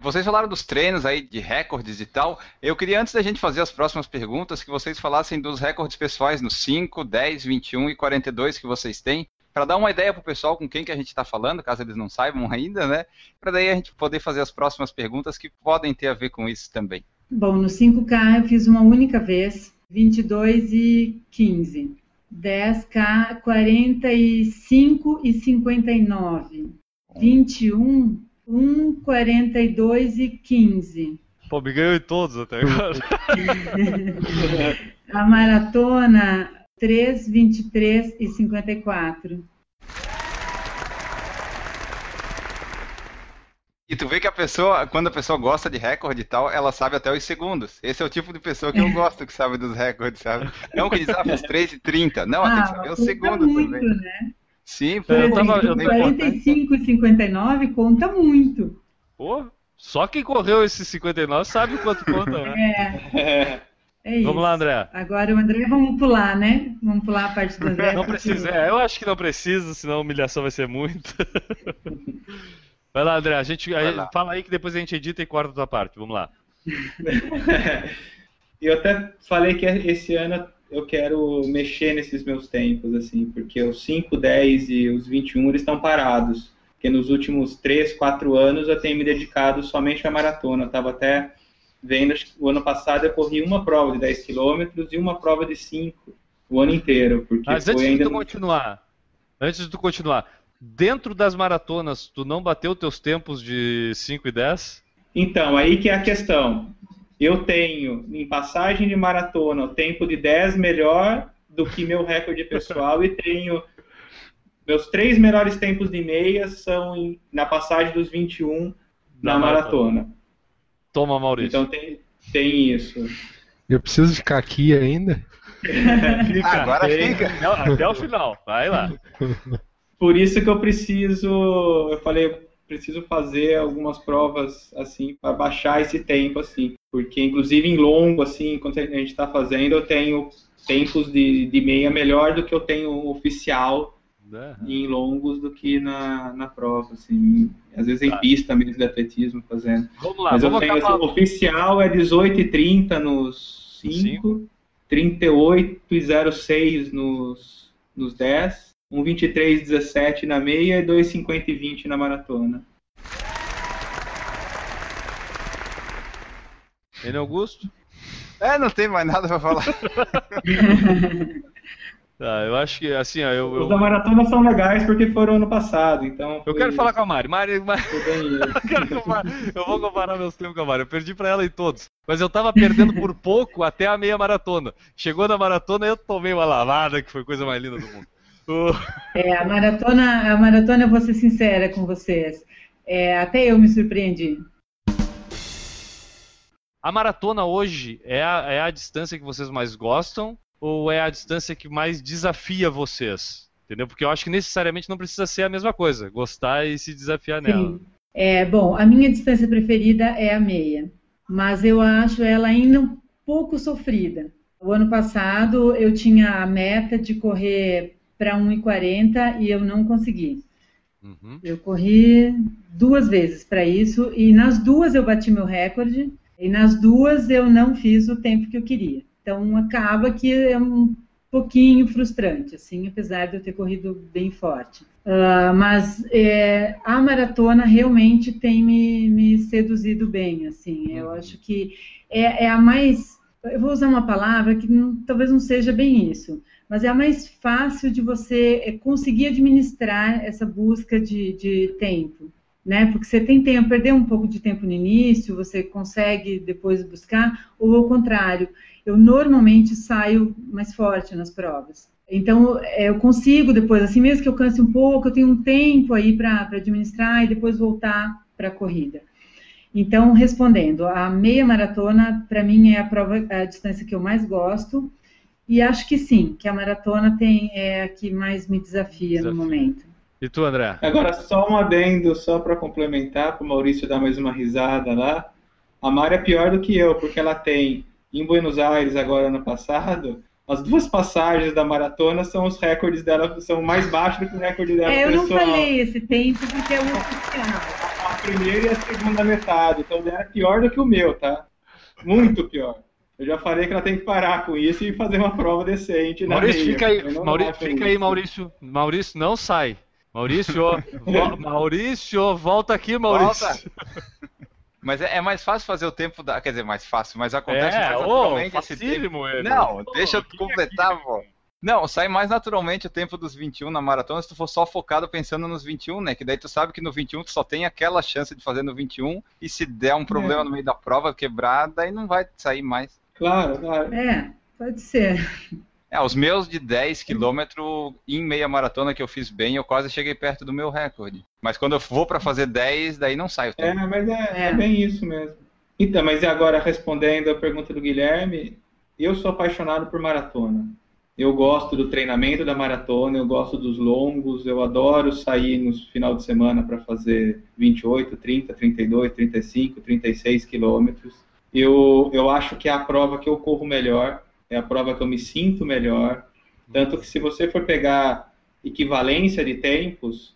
Vocês falaram dos treinos aí de recordes e tal. Eu queria, antes da gente fazer as próximas perguntas, que vocês falassem dos recordes pessoais nos 5, 10, 21 e 42 que vocês têm para dar uma ideia para o pessoal com quem que a gente está falando, caso eles não saibam ainda, né? Para daí a gente poder fazer as próximas perguntas que podem ter a ver com isso também. Bom, no 5K eu fiz uma única vez, 22 e 15. 10K, 45 e 59. 21, 1, 42 e 15. Pô, me ganhou em todos até agora. a maratona 3, 23 e 54. E tu vê que a pessoa, quando a pessoa gosta de recorde e tal, ela sabe até os segundos. Esse é o tipo de pessoa que eu gosto, que sabe dos recordes, sabe? Não que diz, ah, fiz 3 e 30. Não, ah, tem que saber o segundo muito, também. Né? Sim, pô, eu tava, eu 45 e 59 conta muito. Pô, só quem correu esses 59 sabe quanto conta, né? É. É vamos lá, André. Agora o André, vamos pular, né? Vamos pular a parte do André. Não precisa, é, eu acho que não precisa, senão a humilhação vai ser muito. vai lá, André, a gente, a, fala aí que depois a gente edita e corta a tua parte, vamos lá. eu até falei que esse ano eu quero mexer nesses meus tempos, assim, porque os 5, 10 e os 21 eles estão parados. Porque nos últimos 3, 4 anos eu tenho me dedicado somente à maratona. Eu estava até vendo, o ano passado eu corri uma prova de 10 km e uma prova de 5 o ano inteiro. Porque Mas antes de tu continuar, antes de tu continuar, dentro das maratonas, tu não bateu teus tempos de 5 e 10? Então, aí que é a questão. Eu tenho, em passagem de maratona, o tempo de 10 melhor do que meu recorde pessoal e tenho meus três melhores tempos de meia são em, na passagem dos 21 na, na maratona. maratona. Toma, Maurício. Então tem, tem isso. Eu preciso ficar aqui ainda? fica, Agora tem, fica. Até, até o final. Vai lá. Por isso que eu preciso, eu falei, preciso fazer algumas provas assim para baixar esse tempo assim, porque inclusive em longo assim, quando a gente está fazendo, eu tenho tempos de, de meia melhor do que eu tenho oficial É. em longos do que na, na prova, assim. Às vezes em Tá. pista mesmo de atletismo fazendo. Vamos lá, Mas eu vamos tenho, acabar. assim, o oficial é 18 e 30 nos 5, 38 e 06 nos, nos 10, 1, 23 e 17 na meia e 2, 50 e 20 na maratona. Ele Augusto? É, não tem mais nada pra falar. Tá, eu acho que assim, ó, eu, Os da maratona são legais porque foram ano passado, então. eu quero falar com a Mari. Mari, Mari eu, comparar- eu vou comparar meus tempos com a Mari. Eu perdi pra ela em todos. Mas eu tava perdendo por pouco até a meia maratona. Chegou na maratona eu tomei uma lavada, que foi a coisa mais linda do mundo. O- É, a maratona, a maratona, eu vou ser sincera com vocês. É, até eu me surpreendi. A maratona hoje é a, é a distância que vocês mais gostam ou é a distância que mais desafia vocês? Entendeu? Porque eu acho que necessariamente não precisa ser a mesma coisa, gostar e se desafiar nela. Sim. É, bom, a minha distância preferida é a meia, mas eu acho ela ainda um pouco sofrida. O ano passado eu tinha a meta de correr para 1,40 e eu não consegui. Uhum. Eu corri duas vezes para isso e nas duas eu bati meu recorde e nas duas eu não fiz o tempo que eu queria. Então acaba que é um pouquinho frustrante, assim, apesar de eu ter corrido bem forte. Ah, mas é, a maratona realmente tem me, me seduzido bem, assim. Eu Uhum. acho que é, é a mais, eu vou usar uma palavra que não- talvez não seja bem isso, mas é a mais fácil de você é, conseguir administrar essa busca de, de tempo, né? Porque você tem tempo, perder um pouco de tempo no início, você consegue depois buscar, ou ao contrário, eu normalmente saio mais forte nas provas. Então, é, eu consigo depois, assim mesmo que eu canse um pouco, eu tenho um tempo aí para administrar e depois voltar para a corrida. Então, respondendo, a meia maratona, para mim, é a prova, a distância que eu mais gosto. E acho que sim, que a maratona tem, é a que mais me desafia, Desafia. no momento. E tu, André? Agora, só um adendo, só para complementar, para o Maurício dar mais uma risada lá. A Mari é pior do que eu, porque ela tem, em Buenos Aires, agora ano passado, as duas passagens da maratona são os recordes dela, são mais baixos do que o recorde dela É, eu não pessoal. falei esse tempo porque é o oficial. A primeira e a segunda metade, então dela é pior do que o meu, tá? Muito pior. Eu já falei que ela tem que parar com isso e fazer uma prova decente na Maurício, meia, fica aí, eu não Maurício, fica aí, Maurício. Maurício, não sai. Maurício, vo- Maurício, volta aqui, Maurício. Volta. Mas é, é mais fácil fazer o tempo da. Quer dizer, mais fácil, mas acontece É, mais ô, naturalmente esse tempo. ele. Não, deixa eu completar, pô. Não, sai mais naturalmente o tempo dos 21 na maratona se tu for só focado pensando nos 21, né? Que daí tu sabe que no 21 tu só tem aquela chance de fazer no 21 e se der um problema no meio da prova quebrar, daí não vai sair mais. Claro, claro. É, pode ser. É, os meus de 10 km em meia maratona que eu fiz bem, eu quase cheguei perto do meu recorde. Mas quando eu vou pra fazer 10, daí não sai o É, tempo. mas é, é É. bem isso mesmo. Então, mas e agora respondendo a pergunta do Guilherme, eu sou apaixonado por maratona. Eu gosto do treinamento da maratona, eu gosto dos longos, eu adoro sair no final de semana para fazer 28, 30, 32, 35, 36 quilômetros. Eu, eu acho que é a prova que eu corro melhor, é a prova que eu me sinto melhor. Tanto que se você for pegar equivalência de tempos,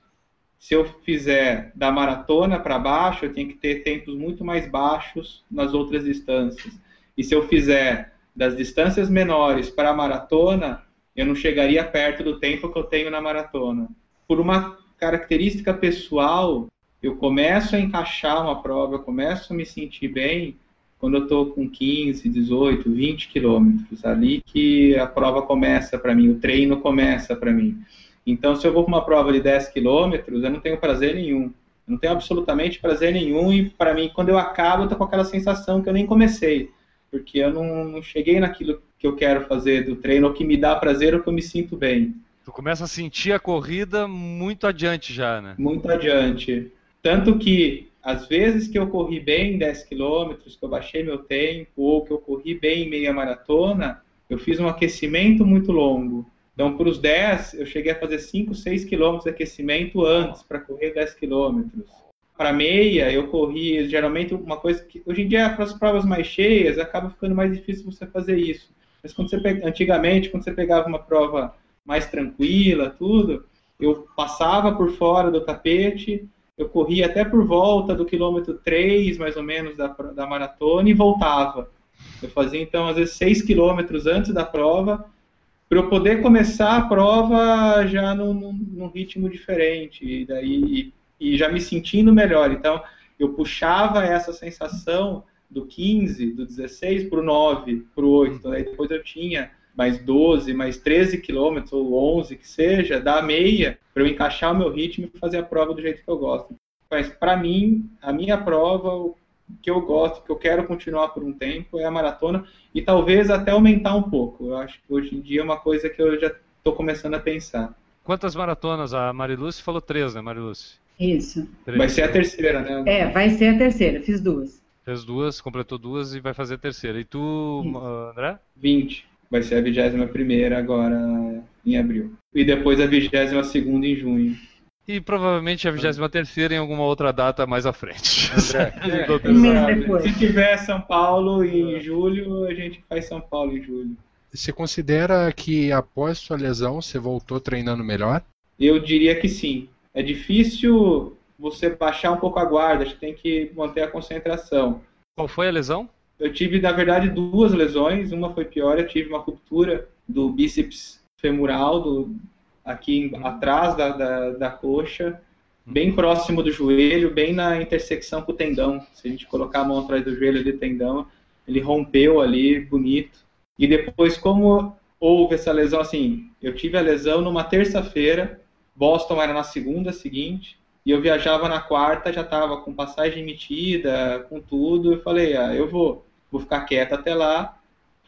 se eu fizer da maratona para baixo, eu tenho que ter tempos muito mais baixos nas outras distâncias. E se eu fizer das distâncias menores para a maratona, eu não chegaria perto do tempo que eu tenho na maratona. Por uma característica pessoal, eu começo a encaixar uma prova, eu começo a me sentir bem quando eu estou com 15, 18, 20 quilômetros. Ali que a prova começa para mim, o treino começa para mim. Então, se eu vou para uma prova de 10 quilômetros, eu não tenho prazer nenhum. Eu não tenho absolutamente prazer nenhum e, para mim, quando eu acabo, eu tô com aquela sensação que eu nem comecei. Porque eu não, não cheguei naquilo que eu quero fazer do treino, ou que me dá prazer, ou que eu me sinto bem. Tu começa a sentir a corrida muito adiante já, né? Muito adiante. Tanto que, às vezes que eu corri bem 10 quilômetros, que eu baixei meu tempo, ou que eu corri bem em meia maratona, eu fiz um aquecimento muito longo. Então, para os 10, eu cheguei a fazer 5, 6 quilômetros de aquecimento antes para correr 10 quilômetros. Para meia, eu corri geralmente uma coisa que hoje em dia para as provas mais cheias acaba ficando mais difícil você fazer isso. Mas quando você pega, antigamente, quando você pegava uma prova mais tranquila, tudo, eu passava por fora do tapete, eu corria até por volta do quilômetro 3, mais ou menos, da, da maratona e voltava. Eu fazia, então, às vezes, 6 quilômetros antes da prova, para eu poder começar a prova já num, num ritmo diferente, e, daí, e, já me sentindo melhor. Então, eu puxava essa sensação do 15, do 16 para o 9, para o 8. Então, aí depois eu tinha mais 12, mais 13 quilômetros, ou 11, que seja, da meia, para eu encaixar o meu ritmo e fazer a prova do jeito que eu gosto. Mas, para mim, a minha prova, o que eu gosto, que eu quero continuar por um tempo, é a maratona, e talvez até aumentar um pouco. Eu acho que hoje em dia é uma coisa que eu já estou começando a pensar. Quantas maratonas? A Mariluce falou três, né, Mariluce? Isso. Três. Vai ser a terceira, né? É, vai ser a terceira, fiz duas. Fez duas, completou duas e vai fazer a terceira. E tu, Isso. André? 20. Vai ser a 21 agora em abril. E depois a 22 em junho. E provavelmente a 23 terceira em alguma outra data mais à frente. É. Se tiver São Paulo em julho, a gente faz São Paulo em julho. Você considera que após sua lesão você voltou treinando melhor? Eu diria que sim. É difícil você baixar um pouco a guarda, a gente tem que manter a concentração. Qual foi a lesão? Eu tive, na verdade, duas lesões. Uma foi pior, eu tive uma ruptura do bíceps femoral, do, aqui em- atrás da, da, da coxa, bem próximo do joelho, bem na intersecção com o tendão. Se a gente colocar a mão atrás do joelho ali, tendão, ele rompeu ali, bonito. E depois, como houve essa lesão, assim, eu tive a lesão numa terça-feira, Boston era na segunda seguinte, e eu viajava na quarta, já estava com passagem emitida, com tudo. Eu falei, ah, eu vou, vou ficar quieto até lá.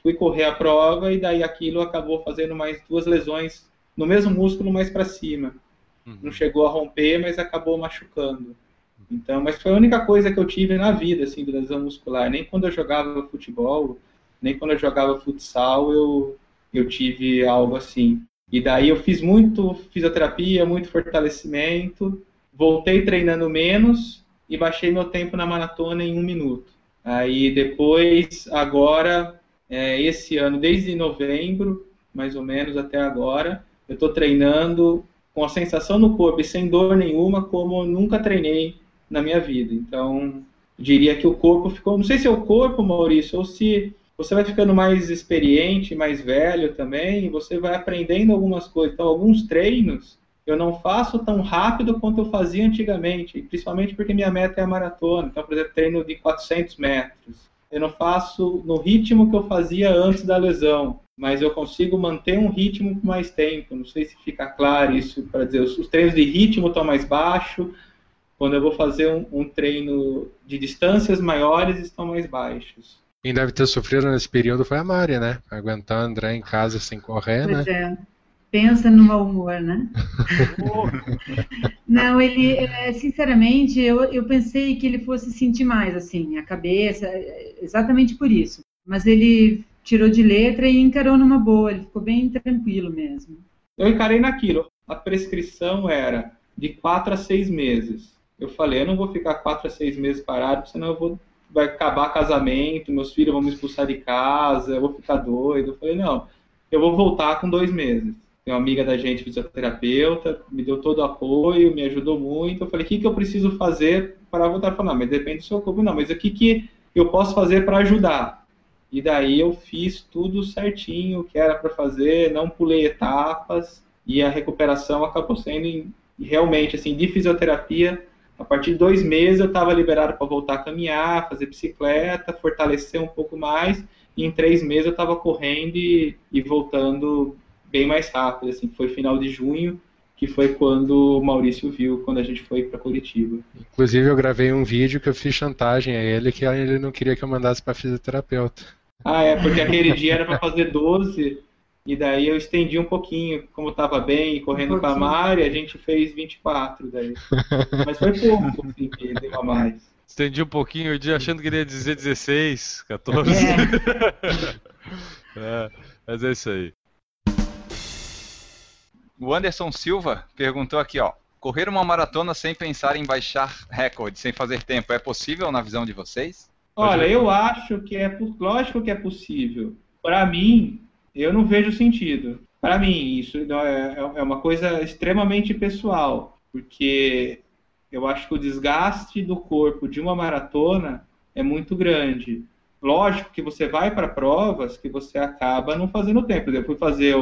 Fui correr a prova e daí aquilo acabou fazendo mais duas lesões no mesmo músculo mais para cima. Não chegou a romper, mas acabou machucando. Então, mas foi a única coisa que eu tive na vida, assim, de lesão muscular. Nem quando eu jogava futebol, nem quando eu jogava futsal, eu, eu tive algo assim. E daí eu fiz muito fisioterapia, muito fortalecimento, voltei treinando menos e baixei meu tempo na maratona em um minuto. Aí depois, agora, é, esse ano, desde novembro, mais ou menos até agora, eu estou treinando com a sensação no corpo e sem dor nenhuma, como eu nunca treinei na minha vida. Então, diria que o corpo ficou. Não sei se é o corpo, Maurício, ou se você vai ficando mais experiente, mais velho também, você vai aprendendo algumas coisas. Então, alguns treinos eu não faço tão rápido quanto eu fazia antigamente, principalmente porque minha meta é a maratona. Então, por exemplo, treino de 400 metros. Eu não faço no ritmo que eu fazia antes da lesão, mas eu consigo manter um ritmo por mais tempo. Não sei se fica claro isso para dizer. Os treinos de ritmo estão mais baixos, quando eu vou fazer um, um treino de distâncias maiores, estão mais baixos. Quem deve ter sofrido nesse período foi a Mari, né? Aguentar o André em casa sem correr, né? Pois é. Pensa no mau humor, né? Não, ele, é, sinceramente, eu, eu pensei que ele fosse sentir mais, assim, a cabeça, é, exatamente por isso. Mas ele tirou de letra e encarou numa boa, ele ficou bem tranquilo mesmo. Eu encarei naquilo. A prescrição era de 4 a 6 meses. Eu falei, eu não vou ficar 4 a 6 meses parado, senão eu vou vai acabar casamento, meus filhos vão me expulsar de casa, eu vou ficar doido. Eu falei, não, eu vou voltar com dois meses. Uma amiga da gente, fisioterapeuta, me deu todo o apoio, me ajudou muito. Eu falei, o que, que eu preciso fazer para voltar? Falar, mas depende do seu corpo. Não, mas o que, que eu posso fazer para ajudar? E daí eu fiz tudo certinho, que era para fazer, não pulei etapas, e a recuperação acabou sendo realmente, assim, de fisioterapia, a partir de dois meses eu estava liberado para voltar a caminhar, fazer bicicleta, fortalecer um pouco mais, e em três meses eu estava correndo e, e voltando bem mais rápido, assim, foi final de junho, que foi quando o Maurício viu, quando a gente foi para Curitiba. Inclusive eu gravei um vídeo que eu fiz chantagem a ele que ele não queria que eu mandasse para fisioterapeuta. Ah, é, porque aquele dia era para fazer 12, e daí eu estendi um pouquinho, como estava bem, correndo Um com a. Mari, a gente fez 24 daí. Mas foi pouco, assim, que deu a mais. Estendi um pouquinho, o dia achando que ele ia dizer 16, 14. É, mas é isso aí. O Anderson Silva perguntou aqui, ó. Correr uma maratona sem pensar em baixar recorde, sem fazer tempo, é possível na visão de vocês? Olha, eu acho que é, lógico que é possível. Para mim, eu não vejo sentido. Para mim, isso é, é uma coisa extremamente pessoal, porque eu acho que o desgaste do corpo de uma maratona é muito grande. Lógico que você vai para provas que você acaba não fazendo tempo. Eu fui fazer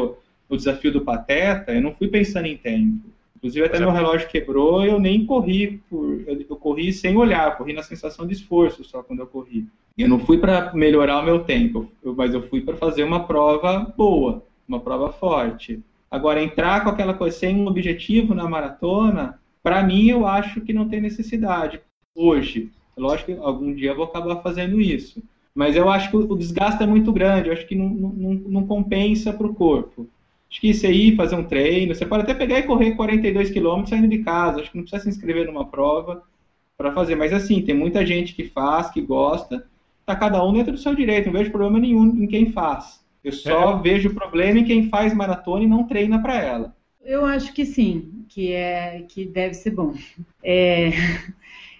o, desafio do Pateta, eu não fui pensando em tempo. Inclusive até meu relógio quebrou, eu nem corri por, eu, eu corri sem olhar, corri na sensação de esforço só quando eu corri. Eu não fui para melhorar o meu tempo, eu, mas eu fui para fazer uma prova boa, uma prova forte. Agora entrar com aquela coisa sem um objetivo na maratona, para mim eu acho que não tem necessidade hoje. Lógico que algum dia eu vou acabar fazendo isso. Mas eu acho que o desgaste é muito grande, eu acho que não, não, não compensa para o corpo. Acho que isso aí, fazer um treino, você pode até pegar e correr 42 km saindo de casa, acho que não precisa se inscrever numa prova para fazer. Mas assim, tem muita gente que faz, que gosta, tá cada um dentro do seu direito, não vejo problema nenhum em quem faz. Eu só é. vejo problema em quem faz maratona e não treina para ela. Eu acho que sim, que é que deve ser bom. É,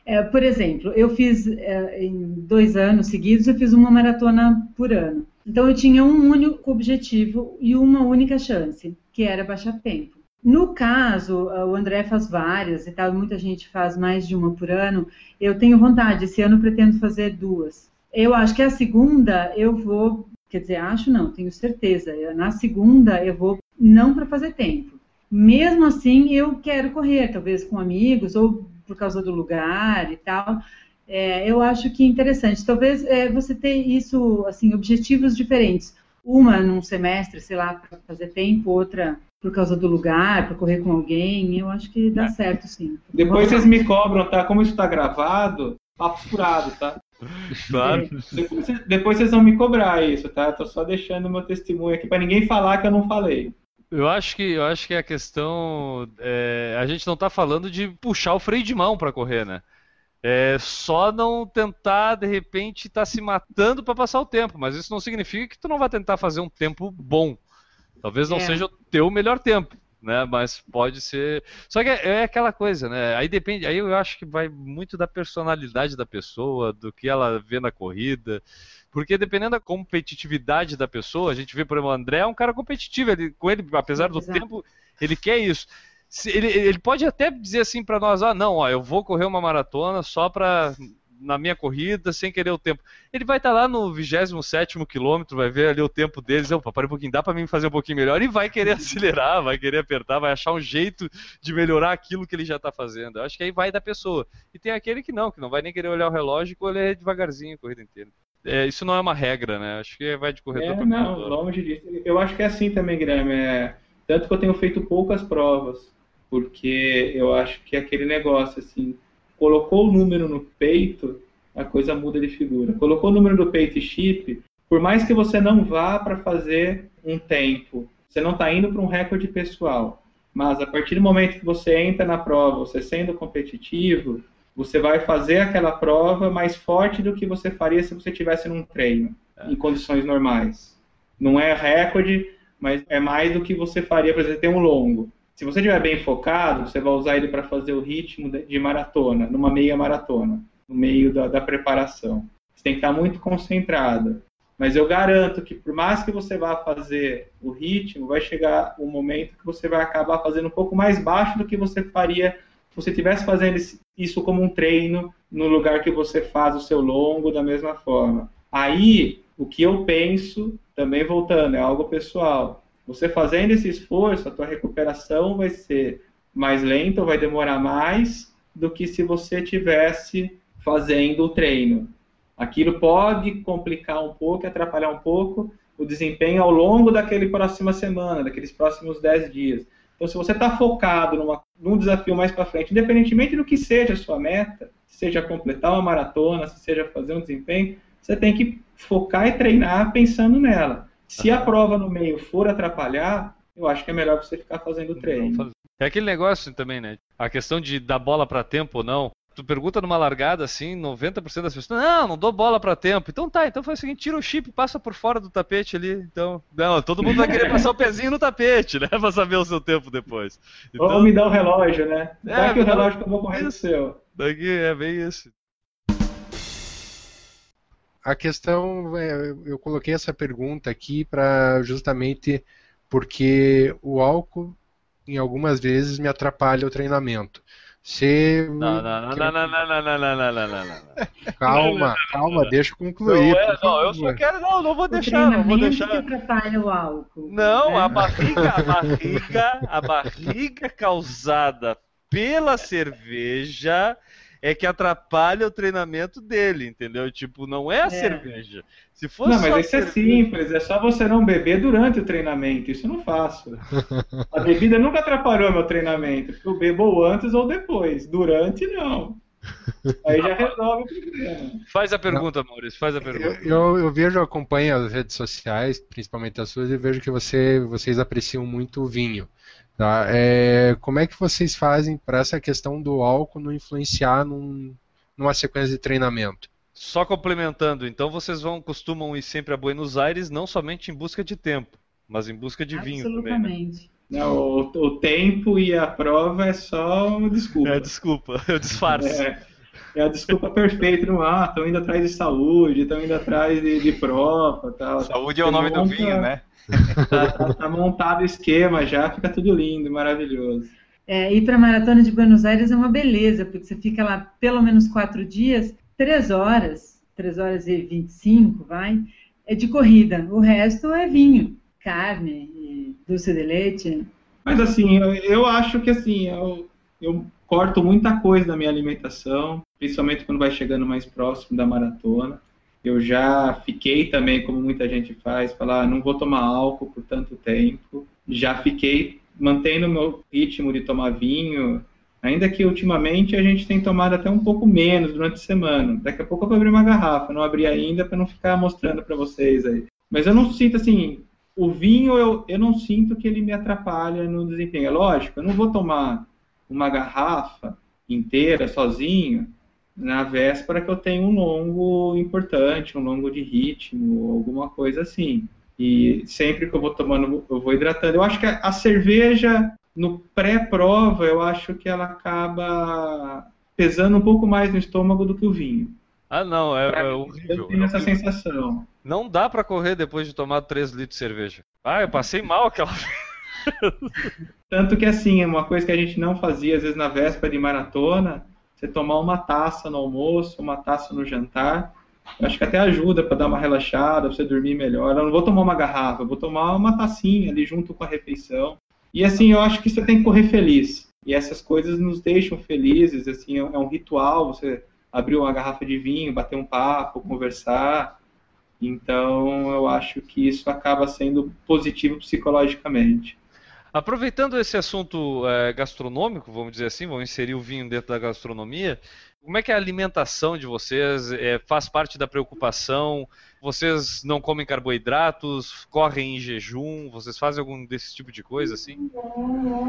é, por exemplo, eu fiz é, em dois anos seguidos, eu fiz uma maratona por ano. Então eu tinha um único objetivo e uma única chance, que era baixar tempo. No caso, o André faz várias e tal, muita gente faz mais de uma por ano. Eu tenho vontade, esse ano pretendo fazer duas. Eu acho que a segunda eu vou, quer dizer, acho não, tenho certeza. Na segunda eu vou não para fazer tempo. Mesmo assim, eu quero correr, talvez com amigos ou por causa do lugar e tal. É, eu acho que é interessante. Talvez é, você ter isso, assim, objetivos diferentes. Uma num semestre, sei lá, para fazer tempo, outra por causa do lugar, para correr com alguém. Eu acho que dá é. certo, sim. Depois vocês me cobram, tá? Como isso está gravado, papo furado, tá? Claro. Depois, depois, vocês vão me cobrar isso, tá? Tô só deixando meu testemunho aqui para ninguém falar que eu não falei. Eu acho que eu acho que a questão é, a gente não está falando de puxar o freio de mão para correr, né? É só não tentar, de repente, estar tá se matando para passar o tempo. Mas isso não significa que tu não vai tentar fazer um tempo bom. Talvez não é. seja o teu melhor tempo, né? Mas pode ser. Só que é, é, aquela coisa, né? Aí depende. Aí eu acho que vai muito da personalidade da pessoa, do que ela vê na corrida. Porque dependendo da competitividade da pessoa, a gente vê, por exemplo, o André é um cara competitivo. Ele, com ele, apesar do Exato. tempo, ele quer isso ele, ele pode até dizer assim para nós, ah, não, ó, eu vou correr uma maratona só para na minha corrida, sem querer o tempo. Ele vai estar tá lá no 27 quilômetro, vai ver ali o tempo deles, opa, para um pouquinho, dá para mim fazer um pouquinho melhor, e vai querer acelerar, vai querer apertar, vai achar um jeito de melhorar aquilo que ele já está fazendo. Eu acho que aí vai da pessoa. E tem aquele que não, que não vai nem querer olhar o relógio e correr devagarzinho a corrida inteira. É, isso não é uma regra, né? Acho que vai de corredor é, para não, corredor. longe disso. Eu acho que é assim também, Guilherme. É... Tanto que eu tenho feito poucas provas porque eu acho que é aquele negócio assim, colocou o número no peito, a coisa muda de figura. Colocou o número do peito e chip, por mais que você não vá para fazer um tempo, você não está indo para um recorde pessoal, mas a partir do momento que você entra na prova, você sendo competitivo, você vai fazer aquela prova mais forte do que você faria se você tivesse num treino, em condições normais. Não é recorde, mas é mais do que você faria, por exemplo, ter um longo. Se você estiver bem focado, você vai usar ele para fazer o ritmo de maratona, numa meia maratona, no meio da, da preparação. Você tem que estar muito concentrado. Mas eu garanto que por mais que você vá fazer o ritmo, vai chegar um momento que você vai acabar fazendo um pouco mais baixo do que você faria se você estivesse fazendo isso como um treino no lugar que você faz o seu longo da mesma forma. Aí, o que eu penso, também voltando, é algo pessoal. Você fazendo esse esforço, a tua recuperação vai ser mais lenta, vai demorar mais do que se você tivesse fazendo o treino. Aquilo pode complicar um pouco, atrapalhar um pouco o desempenho ao longo daquele próxima semana, daqueles próximos 10 dias. Então, se você está focado numa, num desafio mais para frente, independentemente do que seja a sua meta, seja completar uma maratona, seja fazer um desempenho, você tem que focar e treinar pensando nela. Se a prova no meio for atrapalhar, eu acho que é melhor você ficar fazendo treino. É aquele negócio também, né? A questão de dar bola para tempo ou não. Tu pergunta numa largada assim, 90% das pessoas, não, não dou bola para tempo. Então tá, então faz o seguinte, tira o chip, passa por fora do tapete ali. Então, não, todo mundo vai querer passar o pezinho no tapete, né, para saber o seu tempo depois. Então, Ou me dá o relógio, né? Dá é, aqui o relógio que eu vou correr o seu. Daqui é bem isso a questão, é, eu coloquei essa pergunta aqui para justamente porque o álcool, em algumas vezes, me atrapalha o treinamento. Se... Não, não, não, não, não, não, não, não, não, não, não, não. Calma, calma, deixa eu concluir. Não, é, não, eu só quero. Não, não vou deixar, não vou deixar. que atrapalha o álcool. Não, né? a barriga, a barriga, a barriga causada pela cerveja é que atrapalha o treinamento dele, entendeu? Tipo, não é a É. cerveja. Se fosse Não, mas isso é cerveja- simples, é só você não beber durante o treinamento, isso eu não faço. A bebida nunca atrapalhou meu treinamento, porque eu bebo antes ou depois, durante não. Aí já resolve o problema. Faz a pergunta, Maurício, faz a pergunta. Eu, eu, eu vejo, acompanho as redes sociais, principalmente as suas, e vejo que você, vocês apreciam muito o vinho. Tá? É, como é que vocês fazem para essa questão do álcool não influenciar num- numa sequência de treinamento? Só complementando, então vocês vão costumam ir sempre a Buenos Aires não somente em busca de tempo, mas em busca de vinho também. né? Absolutamente. Não, o, o tempo e a prova é só uma desculpa. É, desculpa, eu disfarço. É, é a desculpa perfeita, não ah, estão indo atrás de saúde, estão indo atrás de, de prova tal. Saúde é o nome do vinho, né? Tá, tá- tá montado o esquema já, fica tudo lindo, maravilhoso. É, ir para a Maratona de Buenos Aires é uma beleza, porque você fica lá pelo menos quatro dias, três horas, três horas e vinte e cinco, vai, é de corrida. O resto é vinho, carne, e doce de leite. Mas assim, eu, eu acho que assim, eu, eu corto muita coisa da minha alimentação, principalmente quando vai chegando mais próximo da maratona. Eu já fiquei também, como muita gente faz, falar, ah, não vou tomar álcool por tanto tempo. Já fiquei mantendo o meu ritmo de tomar vinho, ainda que ultimamente a gente tem tomado até um pouco menos durante a semana. Daqui a pouco eu vou abrir uma garrafa, não abri ainda para não ficar mostrando para vocês aí. Mas eu não sinto assim, o vinho eu, eu não sinto que ele me atrapalha no desempenho. É lógico, eu não vou tomar uma garrafa inteira sozinho na véspera que eu tenho um longo importante, um longo de ritmo, alguma coisa assim. E sempre que eu vou tomando, eu vou hidratando. Eu acho que a, a cerveja no pré-prova, eu acho que ela acaba pesando um pouco mais no estômago do que o vinho. Ah, não, é, é mim, horrível. eu tenho é essa sensação. Não dá pra correr depois de tomar 3 litros de cerveja. Ah, eu passei mal aquela Tanto que assim, uma coisa que a gente não fazia às vezes na véspera de maratona, você tomar uma taça no almoço, uma taça no jantar, acho que até ajuda para dar uma relaxada, pra você dormir melhor. Eu não vou tomar uma garrafa, vou tomar uma tacinha ali junto com a refeição. E assim, eu acho que você tem que correr feliz. E essas coisas nos deixam felizes, assim, é um ritual, você abrir uma garrafa de vinho, bater um papo, conversar. Então, eu acho que isso acaba sendo positivo psicologicamente. Aproveitando esse assunto é, gastronômico, vamos dizer assim, vamos inserir o vinho dentro da gastronomia. Como é que é a alimentação de vocês? É, faz parte da preocupação? Vocês não comem carboidratos? Correm em jejum? Vocês fazem algum desse tipo de coisa assim?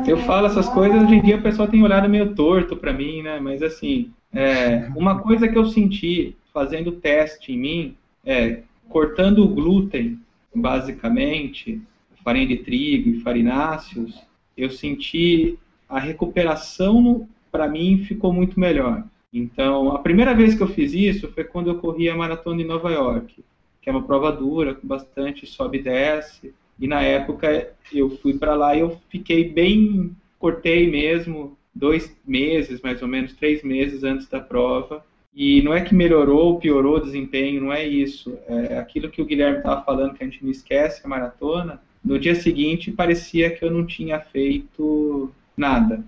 Eu falo essas coisas, hoje em dia o pessoal tem olhado meio torto para mim, né? Mas assim, é, uma coisa que eu senti fazendo teste em mim é cortando o glúten, basicamente, farinha de trigo e farináceos, eu senti a recuperação para mim ficou muito melhor. Então, a primeira vez que eu fiz isso foi quando eu corri a maratona de Nova York, que é uma prova dura, com bastante sobe e desce. E na época eu fui para lá e eu fiquei bem, cortei mesmo, dois meses, mais ou menos, três meses antes da prova. E não é que melhorou ou piorou o desempenho, não é isso. É aquilo que o Guilherme estava falando, que a gente não esquece a maratona. No dia seguinte parecia que eu não tinha feito nada.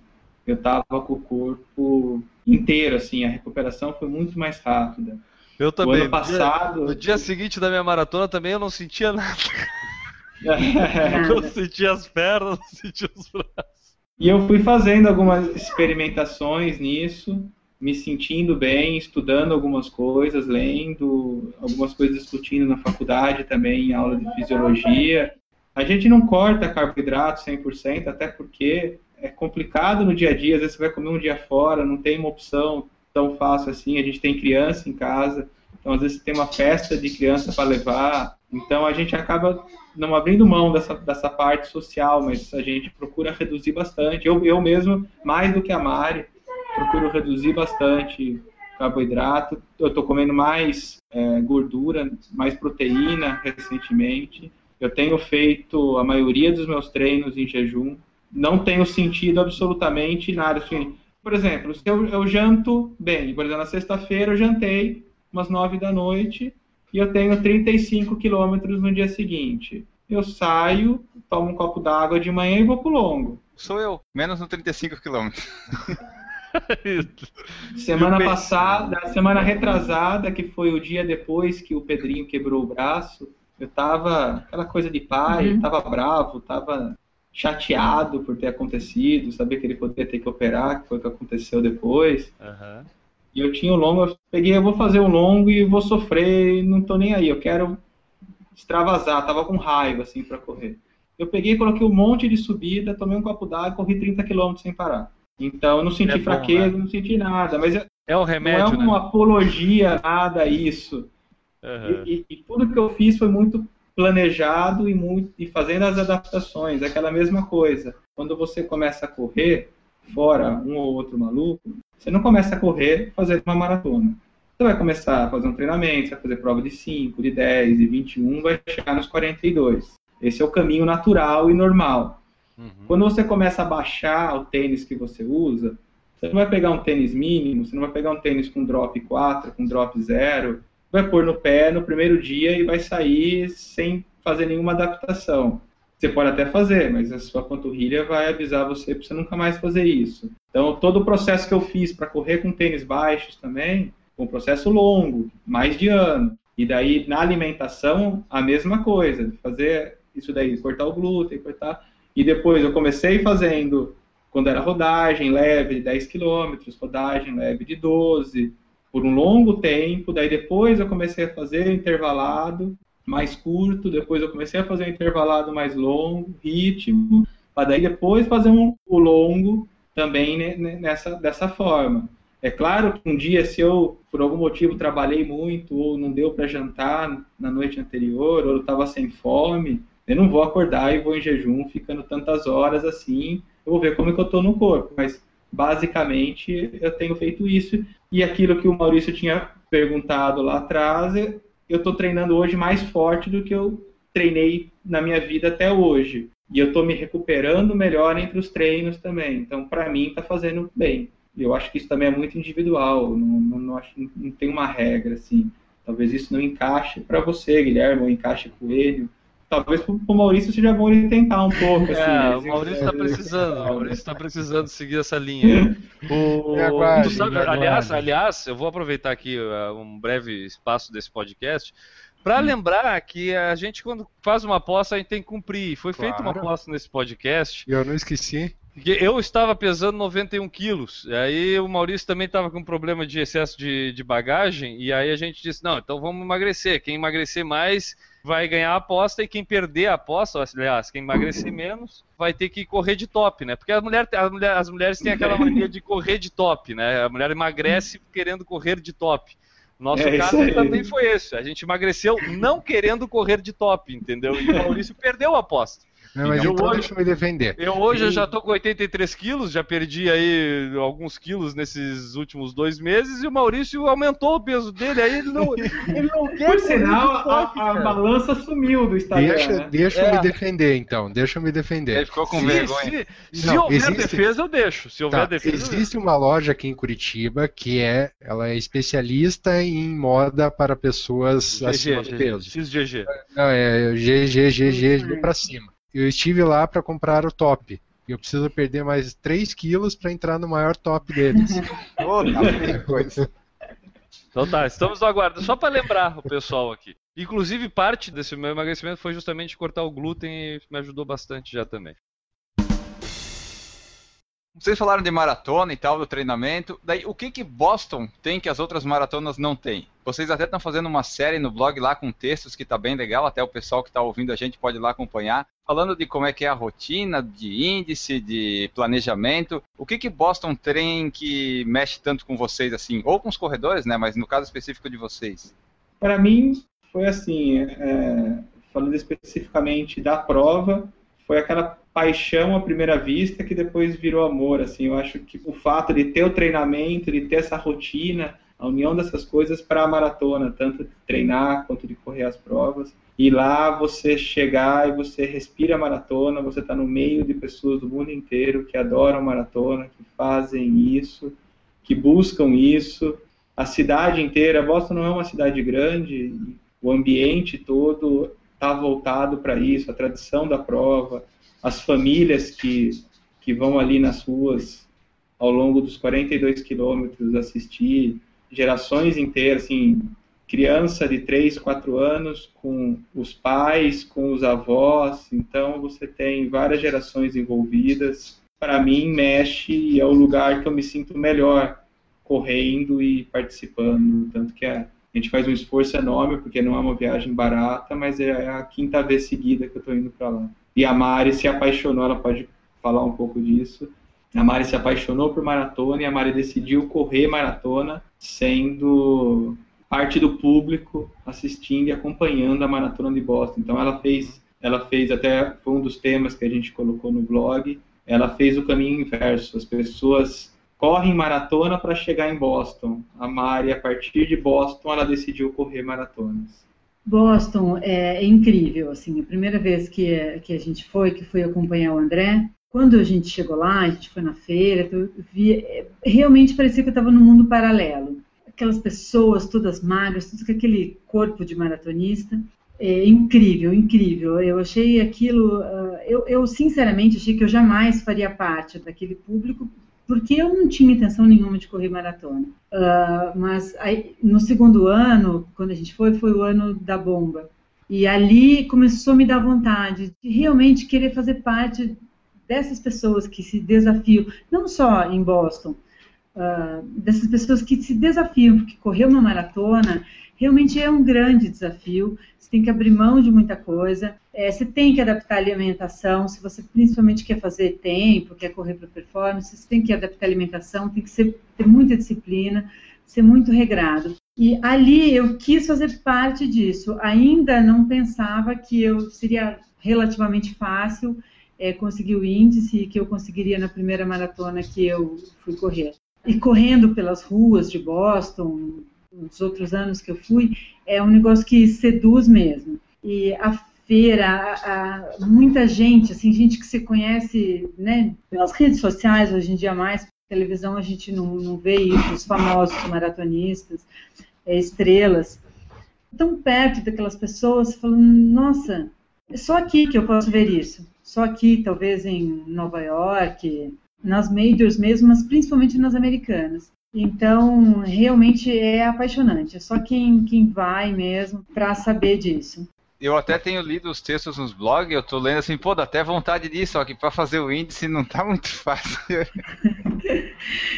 Eu estava com o corpo inteiro, assim, a recuperação foi muito mais rápida. Eu O também. ano passado. No dia, no dia seguinte da minha maratona também eu não sentia nada. Eu sentia as pernas, não sentia os braços. E eu fui fazendo algumas experimentações nisso, me sentindo bem, estudando algumas coisas, lendo algumas coisas, discutindo na faculdade também, em aula de fisiologia. A gente não corta carboidrato 100%, até porque é complicado no dia a dia, às vezes você vai comer um dia fora, não tem uma opção tão fácil assim, a gente tem criança em casa, então às vezes tem uma festa de criança para levar, então a gente acaba não abrindo mão dessa, dessa parte social, mas a gente procura reduzir bastante. Eu, eu mesmo, mais do que a Mari, procuro reduzir bastante carboidrato. Eu estou comendo mais é, gordura, mais proteína recentemente. Eu tenho feito a maioria dos meus treinos em jejum. Não tenho sentido absolutamente nada. Assim, por exemplo, se eu, eu janto bem, por exemplo, na sexta-feira eu jantei umas nove da noite e eu tenho 35 quilômetros no dia seguinte. Eu saio, tomo um copo d'água de manhã e vou pro longo. Sou eu, menos no 35 quilômetros. semana passada, semana retrasada, que foi o dia depois que o Pedrinho quebrou o braço, eu tava aquela coisa de pai, uhum. tava bravo, tava chateado por ter acontecido, saber que ele poderia ter que operar, que foi o que aconteceu depois. Uhum. E eu tinha o um longo, eu peguei, eu vou fazer um longo e vou sofrer, e não tô nem aí, eu quero extravasar, tava com raiva assim para correr. Eu peguei, coloquei um monte de subida, tomei um copo d'água e corri 30 km sem parar. Então eu não senti é bom, fraqueza, né? não senti nada. Mas é o remédio, não é uma né? apologia, nada isso. Uhum. E, e, e, tudo que eu fiz foi muito planejado e, muito, e fazendo as adaptações, aquela mesma coisa. Quando você começa a correr, fora um ou outro maluco, você não começa a correr fazendo uma maratona. Você vai começar a fazer um treinamento, você vai fazer prova de 5, de 10, de 21, vai chegar nos 42. Esse é o caminho natural e normal. Uhum. Quando você começa a baixar o tênis que você usa, você não vai pegar um tênis mínimo, você não vai pegar um tênis com drop 4, com drop 0, vai pôr no pé no primeiro dia e vai sair sem fazer nenhuma adaptação. Você pode até fazer, mas a sua panturrilha vai avisar você para você nunca mais fazer isso. Então, todo o processo que eu fiz para correr com tênis baixos também, um processo longo, mais de ano. E daí, na alimentação, a mesma coisa, fazer isso daí, cortar o glúten, cortar e depois eu comecei fazendo, quando era rodagem leve de 10 km, rodagem leve de 12, por um longo tempo. Daí depois eu comecei a fazer intervalado mais curto, depois eu comecei a fazer intervalado mais longo, ritmo, para daí depois fazer um, o longo também nessa, dessa forma. É claro que um dia, se eu, por algum motivo, trabalhei muito, ou não deu para jantar na noite anterior, ou eu estava sem fome, eu não vou acordar e vou em jejum ficando tantas horas assim, eu vou ver como é que eu estou no corpo. Mas basicamente eu tenho feito isso. E aquilo que o Maurício tinha perguntado lá atrás, eu estou treinando hoje mais forte do que eu treinei na minha vida até hoje. E eu estou me recuperando melhor entre os treinos também. Então, para mim, está fazendo bem. Eu acho que isso também é muito individual. Não, não, não, acho, não tem uma regra assim. Talvez isso não encaixe para você, Guilherme, ou encaixe com ele talvez pro, pro Maurício seja bom ele tentar um pouco. Assim, é, o Maurício está precisando, o Maurício está precisando seguir essa linha. O, aguarde, sabe, aliás, aliás, eu vou aproveitar aqui uh, um breve espaço desse podcast para hum. lembrar que a gente, quando faz uma aposta, a gente tem que cumprir. Foi claro. feita uma aposta nesse podcast. E eu não esqueci. Eu estava pesando 91 quilos, aí o Maurício também estava com problema de excesso de, de bagagem, e aí a gente disse, não, então vamos emagrecer. Quem emagrecer mais vai ganhar a aposta e quem perder a aposta, aliás, quem emagrecer menos, vai ter que correr de top, né? Porque a mulher, a mulher, as mulheres têm aquela mania de correr de top, né? A mulher emagrece querendo correr de top. Nosso é caso também foi esse. A gente emagreceu não querendo correr de top, entendeu? E o Maurício perdeu a aposta. Não, mas então hoje, deixa eu me defender. Eu hoje eu já tô com 83 quilos, já perdi aí alguns quilos nesses últimos dois meses e o Maurício aumentou o peso dele, aí ele não, ele não quer. Por sinal, a, a, balança sumiu do Instagram. Deixa, né? deixa é. eu me defender então, deixa eu me defender. Ele ficou com se, vergonha. Se, se não, houver existe... defesa, eu deixo. Se houver tá, defesa, existe uma loja aqui em Curitiba que é, ela é especialista em moda para pessoas GG, acima do peso. XGG. Não, é GGGG para cima eu estive lá para comprar o top. E eu preciso perder mais 3 quilos para entrar no maior top deles. então tá, estamos no aguardo. Só para lembrar o pessoal aqui. Inclusive, parte desse meu emagrecimento foi justamente cortar o glúten e me ajudou bastante já também. Vocês falaram de maratona e tal, do treinamento. Daí, o que que Boston tem que as outras maratonas não têm? Vocês até estão fazendo uma série no blog lá com textos que está bem legal, até o pessoal que está ouvindo a gente pode ir lá acompanhar, falando de como é que é a rotina, de índice, de planejamento. O que que Boston tem que mexe tanto com vocês assim, ou com os corredores, né? Mas no caso específico de vocês. Para mim foi assim, é, falando especificamente da prova, foi aquela paixão à primeira vista que depois virou amor, assim, eu acho que o fato de ter o treinamento, de ter essa rotina, a união dessas coisas para a maratona, tanto de treinar quanto de correr as provas. E lá você chegar e você respira a maratona, você está no meio de pessoas do mundo inteiro que adoram maratona, que fazem isso, que buscam isso. A cidade inteira, Boston não é uma cidade grande, o ambiente todo está voltado para isso, a tradição da prova, as famílias que, que vão ali nas ruas ao longo dos 42 quilômetros assistir, gerações inteiras, assim, criança de 3, 4 anos com os pais, com os avós, então você tem várias gerações envolvidas. Para mim, mexe e é o lugar que eu me sinto melhor correndo e participando, tanto que é a gente faz um esforço enorme, porque não é uma viagem barata, mas é a quinta vez seguida que eu estou indo para lá. E a Mari se apaixonou, ela pode falar um pouco disso. A Mari se apaixonou por maratona e a Mari decidiu correr maratona, sendo parte do público assistindo e acompanhando a maratona de Boston. Então ela fez, ela fez até foi um dos temas que a gente colocou no blog. Ela fez o caminho inverso. As pessoas correm maratona para chegar em Boston. A Mari, a partir de Boston, ela decidiu correr maratonas. Boston é, incrível, assim, a primeira vez que, que a gente foi, que foi acompanhar o André, quando a gente chegou lá, a gente foi na feira, eu vi, realmente parecia que eu estava num mundo paralelo. Aquelas pessoas todas magras, tudo com aquele corpo de maratonista. É incrível, incrível. Eu achei aquilo. Uh, eu, eu, sinceramente achei que eu jamais faria parte daquele público, porque eu não tinha intenção nenhuma de correr maratona. Uh, mas aí, no segundo ano, quando a gente foi, foi o ano da bomba. E ali começou a me dar vontade de realmente querer fazer parte dessas pessoas que se desafiam, não só em Boston, uh, dessas pessoas que se desafiam, porque correr uma maratona realmente é um grande desafio. Você tem que abrir mão de muita coisa. É, você tem que adaptar a alimentação. Se você principalmente quer fazer tempo, quer correr para performance, você tem que adaptar a alimentação. Tem que ser, ter muita disciplina, ser muito regrado. E ali eu quis fazer parte disso. Ainda não pensava que eu seria relativamente fácil é, conseguir o índice que eu conseguiria na primeira maratona que eu fui correr. E correndo pelas ruas de Boston, nos outros anos que eu fui, é um negócio que seduz mesmo. E a feira, a, a, muita gente, assim, gente que se conhece, né, pelas redes sociais hoje em dia mais, televisão a gente não, não vê isso, os famosos maratonistas, é, estrelas, tão perto daquelas pessoas, falando, nossa, é só aqui que eu posso ver isso, só aqui, talvez em Nova York, nas majors mesmo, mas principalmente nas americanas. Então, realmente é apaixonante. É só quem, quem vai mesmo para saber disso. Eu até tenho lido os textos nos blogs, eu tô lendo assim, pô, dá até vontade disso, só que para fazer o índice não tá muito fácil.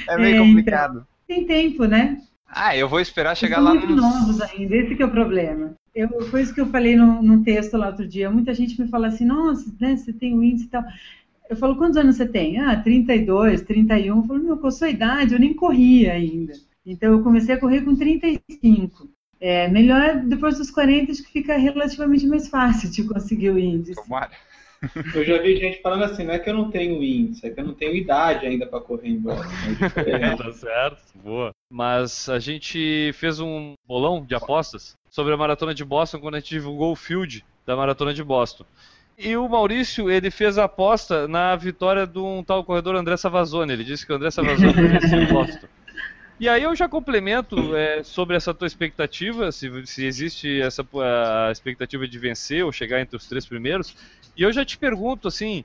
é meio é, complicado. Então, tem tempo, né? Ah, eu vou esperar chegar lá muito nos... novos ainda, esse é o problema. Eu, foi isso que eu falei no, no texto lá outro dia. Muita gente me fala assim, nossa, né, você tem o índice e tal. Eu falo, quantos anos você tem? Ah, 32, 31. Eu falo, meu, com a sua idade, eu nem corria ainda. Então, eu comecei a correr com 35. É, melhor depois dos 40, acho que fica relativamente mais fácil de conseguir o índice. Tomara. Eu já vi gente falando assim, não é que eu não tenho índice, é que eu não tenho idade ainda para correr em Boston. É tá certo, boa. Mas a gente fez um bolão de apostas sobre a maratona de Boston quando a gente divulgou o field da maratona de Boston. E o Maurício, ele fez a aposta na vitória de um tal corredor André Savazone. Ele disse que o André Savazone vencia em Boston. E aí eu já complemento é, sobre essa tua expectativa, se, se existe essa a expectativa de vencer ou chegar entre os três primeiros. E eu já te pergunto assim,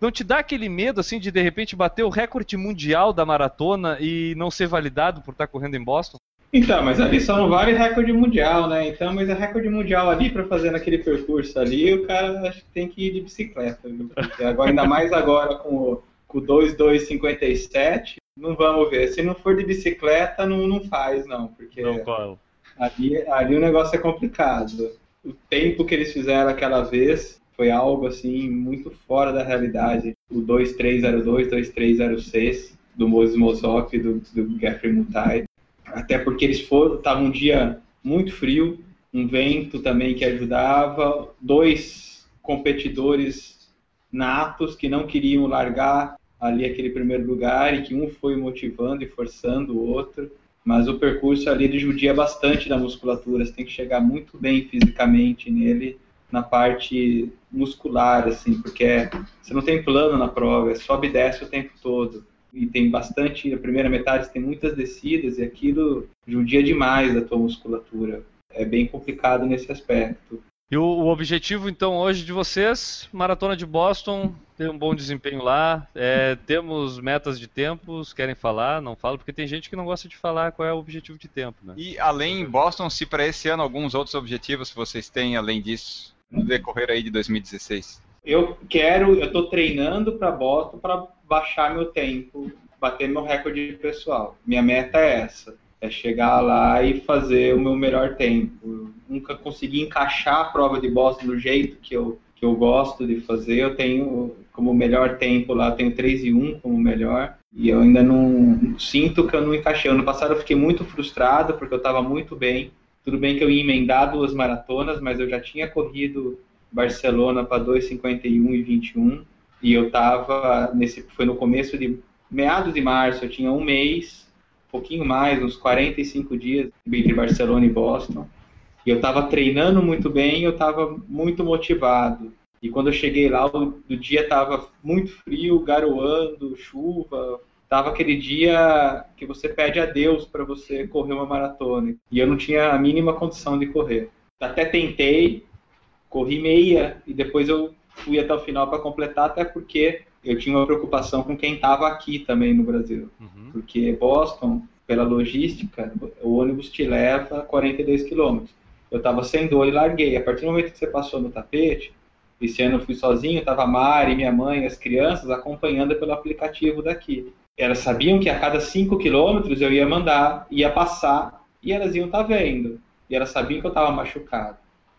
não te dá aquele medo assim de de repente bater o recorde mundial da maratona e não ser validado por estar correndo em Boston? Então, mas ali só não vale recorde mundial, né? Então, mas é recorde mundial ali para fazer naquele percurso ali, o cara acho que tem que ir de bicicleta, viu? Agora, ainda mais agora com o, com o 2257, não vamos ver. Se não for de bicicleta, não, não faz, não. Porque não, ali, ali o negócio é complicado. O tempo que eles fizeram aquela vez foi algo assim muito fora da realidade. O 2302, 2306 do Moses Mosop e do, do Geoffrey Mutai até porque eles foram, estava um dia muito frio, um vento também que ajudava, dois competidores natos que não queriam largar ali aquele primeiro lugar e que um foi motivando e forçando o outro, mas o percurso ali ele judia bastante da musculatura, você tem que chegar muito bem fisicamente nele, na parte muscular, assim, porque você não tem plano na prova, é sobe e desce o tempo todo. E tem bastante, a primeira metade tem muitas descidas e aquilo judia demais da tua musculatura. É bem complicado nesse aspecto. E o, o, objetivo, então, hoje de vocês, Maratona de Boston, ter um bom desempenho lá. É, temos metas de tempos, querem falar? Não falo, porque tem gente que não gosta de falar qual é o objetivo de tempo, né? E além em Boston, se para esse ano alguns outros objetivos vocês têm além disso, no decorrer aí de 2016? Eu quero, eu estou treinando para Boston para baixar meu tempo, bater meu recorde pessoal. Minha meta é essa é chegar lá e fazer o meu melhor tempo. nunca consegui encaixar a prova de Boston do jeito que eu, que eu gosto de fazer. Eu tenho como melhor tempo lá, tenho 3 e 1 como melhor. E eu ainda não sinto que eu não encaixei. Ano passado eu fiquei muito frustrado porque eu estava muito bem. Tudo bem que eu ia emendar duas maratonas, mas eu já tinha corrido Barcelona para 2,51 e 21. E eu estava nesse foi no começo de meados de março, eu tinha um mês pouquinho mais, uns 45 dias entre Barcelona e Boston. E eu estava treinando muito bem, eu estava muito motivado. E quando eu cheguei lá, o, o dia estava muito frio, garoando, chuva. Tava aquele dia que você pede a Deus para você correr uma maratona. E eu não tinha a mínima condição de correr. Até tentei, corri meia e depois eu fui até o final para completar, até porque eu tinha uma preocupação com quem estava aqui também no Brasil. Uhum. Porque Boston, pela logística, o ônibus te leva 42 quilômetros. Eu estava sem dor e larguei. A partir do momento que você passou no tapete, esse ano eu fui sozinho, estava a Mari, minha mãe, as crianças acompanhando pelo aplicativo daqui. Elas sabiam que a cada 5 quilômetros eu ia mandar, ia passar, e elas iam estar tá vendo. E elas sabiam que eu estava machucado.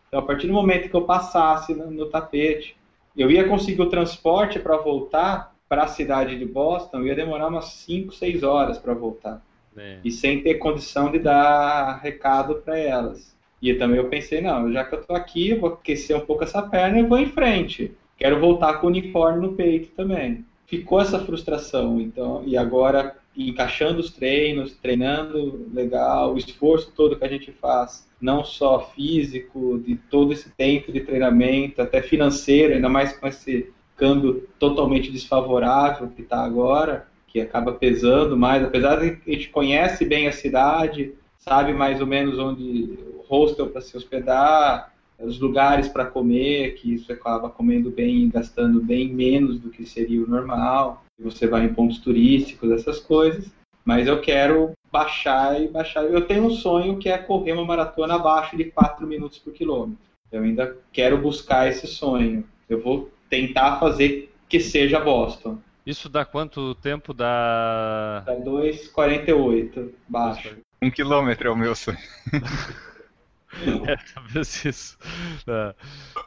Então, a partir do momento que eu passasse no, no tapete, eu ia conseguir o transporte para voltar para a cidade de Boston, ia demorar umas 5, 6 horas para voltar. É. E sem ter condição de dar recado para elas. E também eu pensei, não, já que eu estou aqui, eu vou aquecer um pouco essa perna e vou em frente. Quero voltar com o uniforme no peito também. Ficou essa frustração, então, e agora encaixando os treinos, treinando legal, o esforço todo que a gente faz, não só físico, de todo esse tempo de treinamento, até financeiro, ainda mais com esse câmbio totalmente desfavorável que está agora, que acaba pesando mais, apesar de que a gente conhece bem a cidade, sabe mais ou menos onde o hostel para se hospedar, os lugares para comer, que isso acaba comendo bem e gastando bem menos do que seria o normal. Você vai em pontos turísticos, essas coisas. Mas eu quero baixar e baixar. Eu tenho um sonho que é correr uma maratona abaixo de 4 minutos por quilômetro. Eu ainda quero buscar esse sonho. Eu vou tentar fazer que seja Boston. Isso dá quanto tempo? Dá. Dá 2,48 baixo. Um quilômetro é o meu sonho. é, talvez isso. É.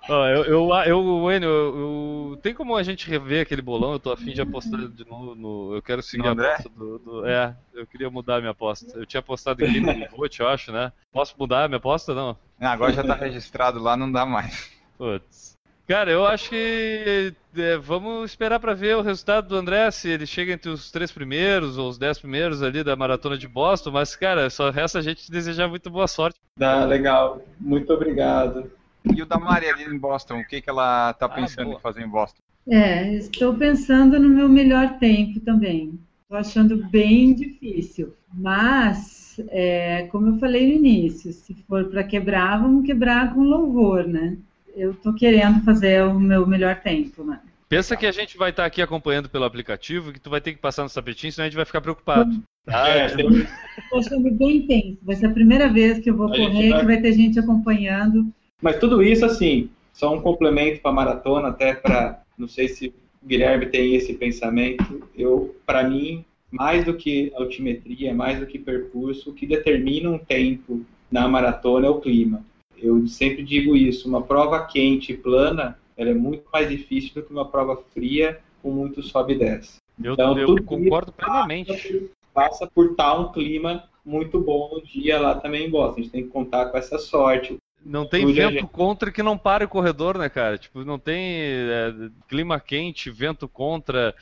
Ó, eu, eu, eu, Enio, eu, eu, tem como a gente rever aquele bolão? Eu tô afim de apostar de novo no. Eu quero seguir a aposta do, do, É, eu queria mudar a minha aposta. Eu tinha apostado aqui no Vote, eu acho, né? Posso mudar a minha aposta? Não. agora já tá registrado lá, não dá mais. Putz. Cara, eu acho que é, vamos esperar para ver o resultado do André, se ele chega entre os três primeiros ou os dez primeiros ali da maratona de Boston. Mas, cara, só resta a gente desejar muito boa sorte. Dá, legal. Muito obrigado. E o da Mari ali em Boston, o que, que ela está ah, pensando ah, em fazer em Boston? É, estou pensando no meu melhor tempo também. Estou achando bem difícil. Mas, é, como eu falei no início, se for para quebrar, vamos quebrar com louvor, né? Eu tô querendo fazer o meu melhor tempo, né? Pensa que a gente vai estar aqui acompanhando pelo aplicativo e que tu vai ter que passar no tapetinho, senão a gente vai ficar preocupado. Tá? É, Estou achando bem intenso. Vai ser a primeira vez que eu vou a correr, vai... que vai ter gente acompanhando. Mas tudo isso, assim, só um complemento para a maratona, até para, não sei se o Guilherme tem esse pensamento. Eu, para mim, mais do que altimetria, mais do que percurso, o que determina um tempo na maratona é o clima. Eu sempre digo isso, uma prova quente e plana, ela é muito mais difícil do que uma prova fria com muito sobe e desce. Eu, então, eu concordo plenamente. Passa por estar um clima muito bom no dia lá também em Boston. A gente tem que contar com essa sorte. Não tem vento gente... contra que não pare o corredor, né, cara? Tipo, não tem é, clima quente, vento contra.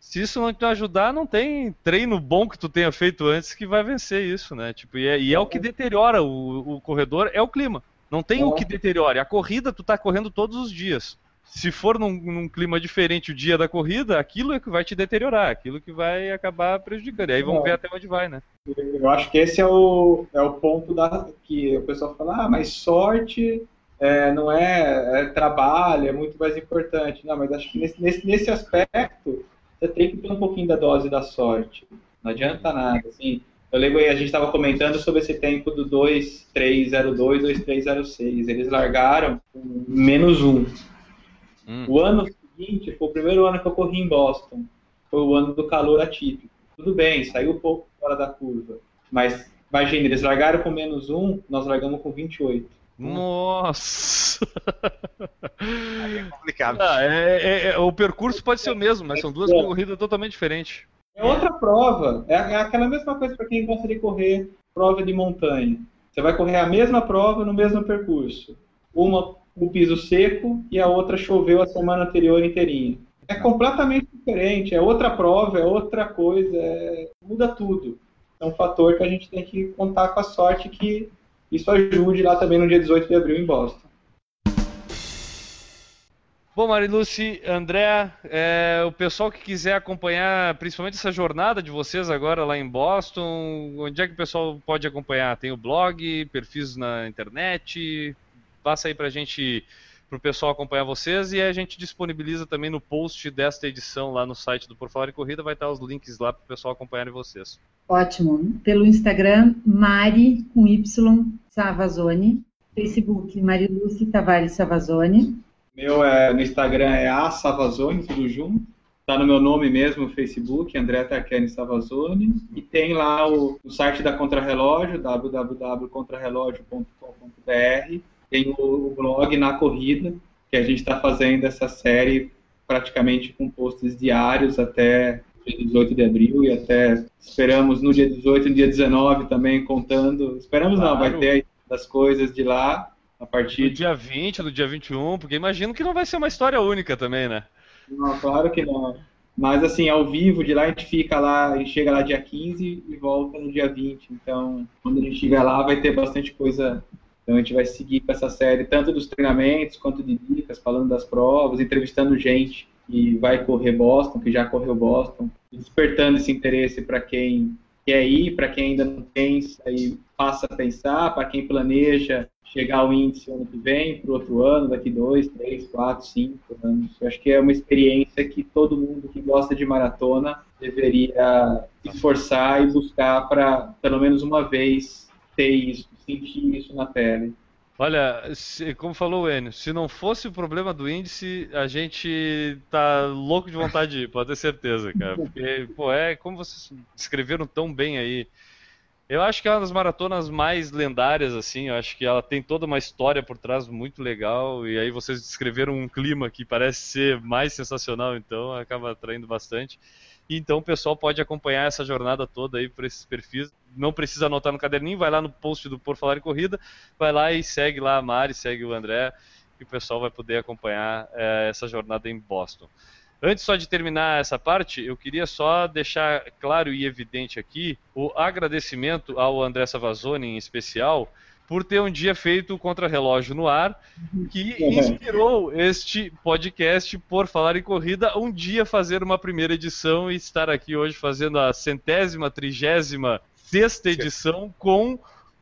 Se isso não te ajudar, não tem treino bom que tu tenha feito antes que vai vencer isso, né? Tipo, e é, e é o que deteriora o, o corredor, é o clima. Não tem o que deteriore. A corrida, tu tá correndo todos os dias. Se for num, num clima diferente o dia da corrida, aquilo é que vai te deteriorar, aquilo que vai acabar prejudicando. E aí vamos ver até onde vai, né? Eu acho que esse é o, é o ponto da, que o pessoal fala, ah, mas sorte é, não é, é, trabalho, é muito mais importante. Não, mas acho que nesse, nesse, nesse aspecto você tem que ter um pouquinho da dose da sorte. Não adianta nada. Assim, eu lembro aí, a gente estava comentando sobre esse tempo do 2302, 2306. Eles largaram menos um. Hum. O ano seguinte foi o primeiro ano que eu corri em Boston. Foi o ano do calor atípico. Tudo bem, saiu um pouco fora da curva. Mas imagina, eles largaram com menos um, nós largamos com 28. Nossa! Aí é complicado. Ah, é, é, é, o percurso pode ser o mesmo, mas são duas É. corridas totalmente diferentes. É outra prova. É, é aquela mesma coisa para quem gosta de correr prova de montanha. Você vai correr a mesma prova no mesmo percurso. Uma com piso seco e a outra choveu a semana anterior inteirinha. É completamente diferente. É outra prova, é outra coisa. é- Muda tudo. É um fator que a gente tem que contar com a sorte que isso ajude lá também no dia 18 de abril em Boston. Bom, Mariluce, André, é, o pessoal que quiser acompanhar, principalmente essa jornada de vocês agora lá em Boston, onde é que o pessoal pode acompanhar? Tem o blog, perfis na internet? Passa aí pra gente, pro pessoal acompanhar vocês e a gente disponibiliza também no post desta edição lá no site do Por Falar em Corrida, vai estar os links lá pro pessoal acompanharem vocês. Ótimo. Pelo Instagram, Mari, com Y, Savazone. Facebook, Mariluce Tavares Savazone. Meu é, no Instagram é a Savazone, tudo junto. Tá no meu nome mesmo, no Facebook, André Tarquini Savazone. E tem lá o, o site da Contrarrelógio, www.contrarrelógio.com.br. Tem o, o blog Na Corrida, que a gente está fazendo essa série praticamente com posts diários até dia 18 de abril e até esperamos no dia 18 e no dia 19 também contando. Esperamos não, vai Claro. ter aí das coisas de lá a partir No dia 20, no dia 21, porque imagino que não vai ser uma história única também, né? Não, claro que não. Mas assim, ao vivo, de lá a gente fica lá, a gente chega lá dia 15 e volta no dia 20. Então, quando a gente chegar lá, vai ter bastante coisa. Então a gente vai seguir com essa série, tanto dos treinamentos quanto de dicas, falando das provas, entrevistando gente que vai correr Boston, que já correu Boston, despertando esse interesse para quem quer ir, para quem ainda não tem, aí passa a pensar, para quem planeja chegar ao índice ano que vem, para o outro ano, daqui dois, três, quatro, cinco anos. Eu acho que é uma experiência que todo mundo que gosta de maratona deveria esforçar e buscar para, pelo menos uma vez, ter isso, sentir isso na pele. Olha, como falou o Enio, se não fosse o problema do índice, a gente tá louco de vontade de ir, pode ter certeza, cara. Porque, pô, é como vocês descreveram tão bem aí. Eu acho que é uma das maratonas mais lendárias, assim. Eu acho que ela tem toda uma história por trás muito legal. E aí vocês descreveram um clima que parece ser mais sensacional, então acaba atraindo bastante. E então o pessoal pode acompanhar essa jornada toda aí por esses perfis. Não precisa anotar no caderninho, vai lá no post do Por Falar em Corrida, vai lá e segue lá a Mari, segue o André, e o pessoal vai poder acompanhar eh, essa jornada em Boston. Antes só de terminar essa parte, eu queria só deixar claro e evidente aqui o agradecimento ao André Savazone em especial por ter um dia feito o Contrarrelógio no ar, que inspirou este podcast por falar em corrida, um dia fazer uma primeira edição e estar aqui hoje fazendo a centésima, trigésima, sexta edição com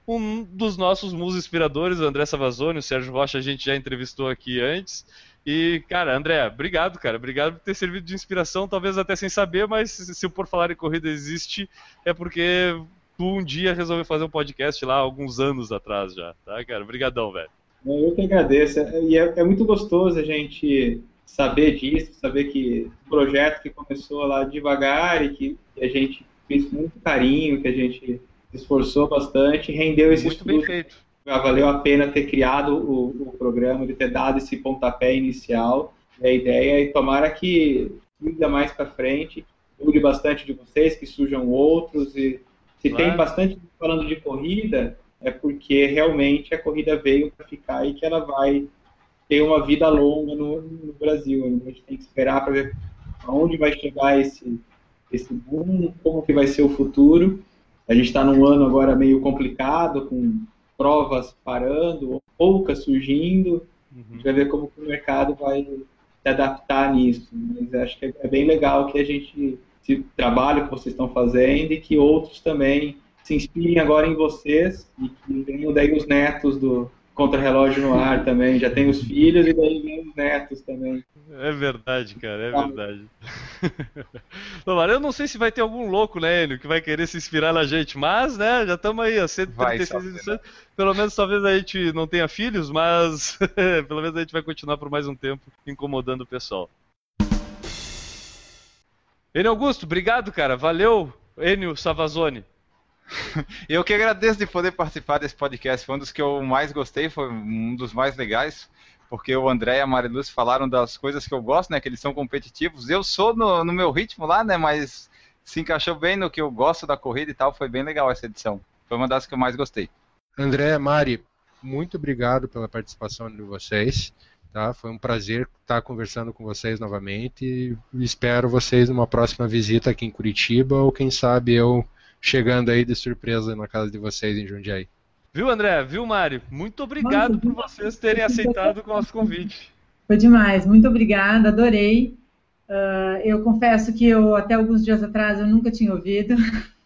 um dos nossos musos inspiradores, o André Savazone, o Sérgio Rocha a gente já entrevistou aqui antes. E, cara, André, obrigado, cara. Obrigado por ter servido de inspiração, talvez até sem saber, mas se o Por Falar em Corrida existe, é porque tu um dia resolveu fazer um podcast lá alguns anos atrás já, tá, cara? Obrigadão, velho. Eu que agradeço. E é, é muito gostoso a gente saber disso, saber que o projeto que começou lá devagar e que, a gente fez com muito carinho, que a gente se esforçou bastante, rendeu esse Muito bem estudo. feito. Valeu a pena ter criado o, o programa, de ter dado esse pontapé inicial. E a ideia é tomara que siga mais para frente, mude bastante de vocês, que surjam outros. E se Claro. tem bastante falando de corrida, é porque realmente a corrida veio para ficar e que ela vai ter uma vida longa no, no Brasil. A gente tem que esperar para ver aonde vai chegar esse, esse boom, como que vai ser o futuro. A gente está num ano agora meio complicado, com provas parando, poucas surgindo. Uhum. A gente vai ver como o mercado vai se adaptar nisso. Mas acho que é bem legal que a gente, esse trabalho que vocês estão fazendo e que outros também se inspirem agora em vocês e que venham daí os netos do, contra-relógio no ar também. Já tem os filhos e daí vem os netos também. É verdade, cara, é verdade. Tomara, eu não sei se vai ter algum louco, né, Enio, que vai querer se inspirar na gente, mas, né, já estamos aí, a 136 edições. Pelo menos talvez a gente não tenha filhos, mas pelo menos a gente vai continuar por mais um tempo incomodando o pessoal. Enio Augusto, obrigado, cara. Valeu, Enio Savazone. Eu que agradeço de poder participar desse podcast. Foi um dos que eu mais gostei, foi um dos mais legais, porque o André e a Mariluz falaram das coisas que eu gosto, né? Que eles são competitivos. Eu sou no, no meu ritmo lá, né? Mas se encaixou bem no que eu gosto da corrida e tal. Foi bem legal essa edição. Foi uma das que eu mais gostei. André, Mari, muito obrigado pela participação de vocês. Tá? Foi um prazer estar conversando com vocês novamente. Espero vocês numa próxima visita aqui em Curitiba ou quem sabe eu chegando aí de surpresa na casa de vocês em Jundiaí. Viu, André? Viu, Mário? Muito obrigado Nossa, por vocês terem aceitado o nosso convite. Foi demais, muito obrigada, adorei. Uh, eu confesso que eu, até alguns dias atrás, eu nunca tinha ouvido.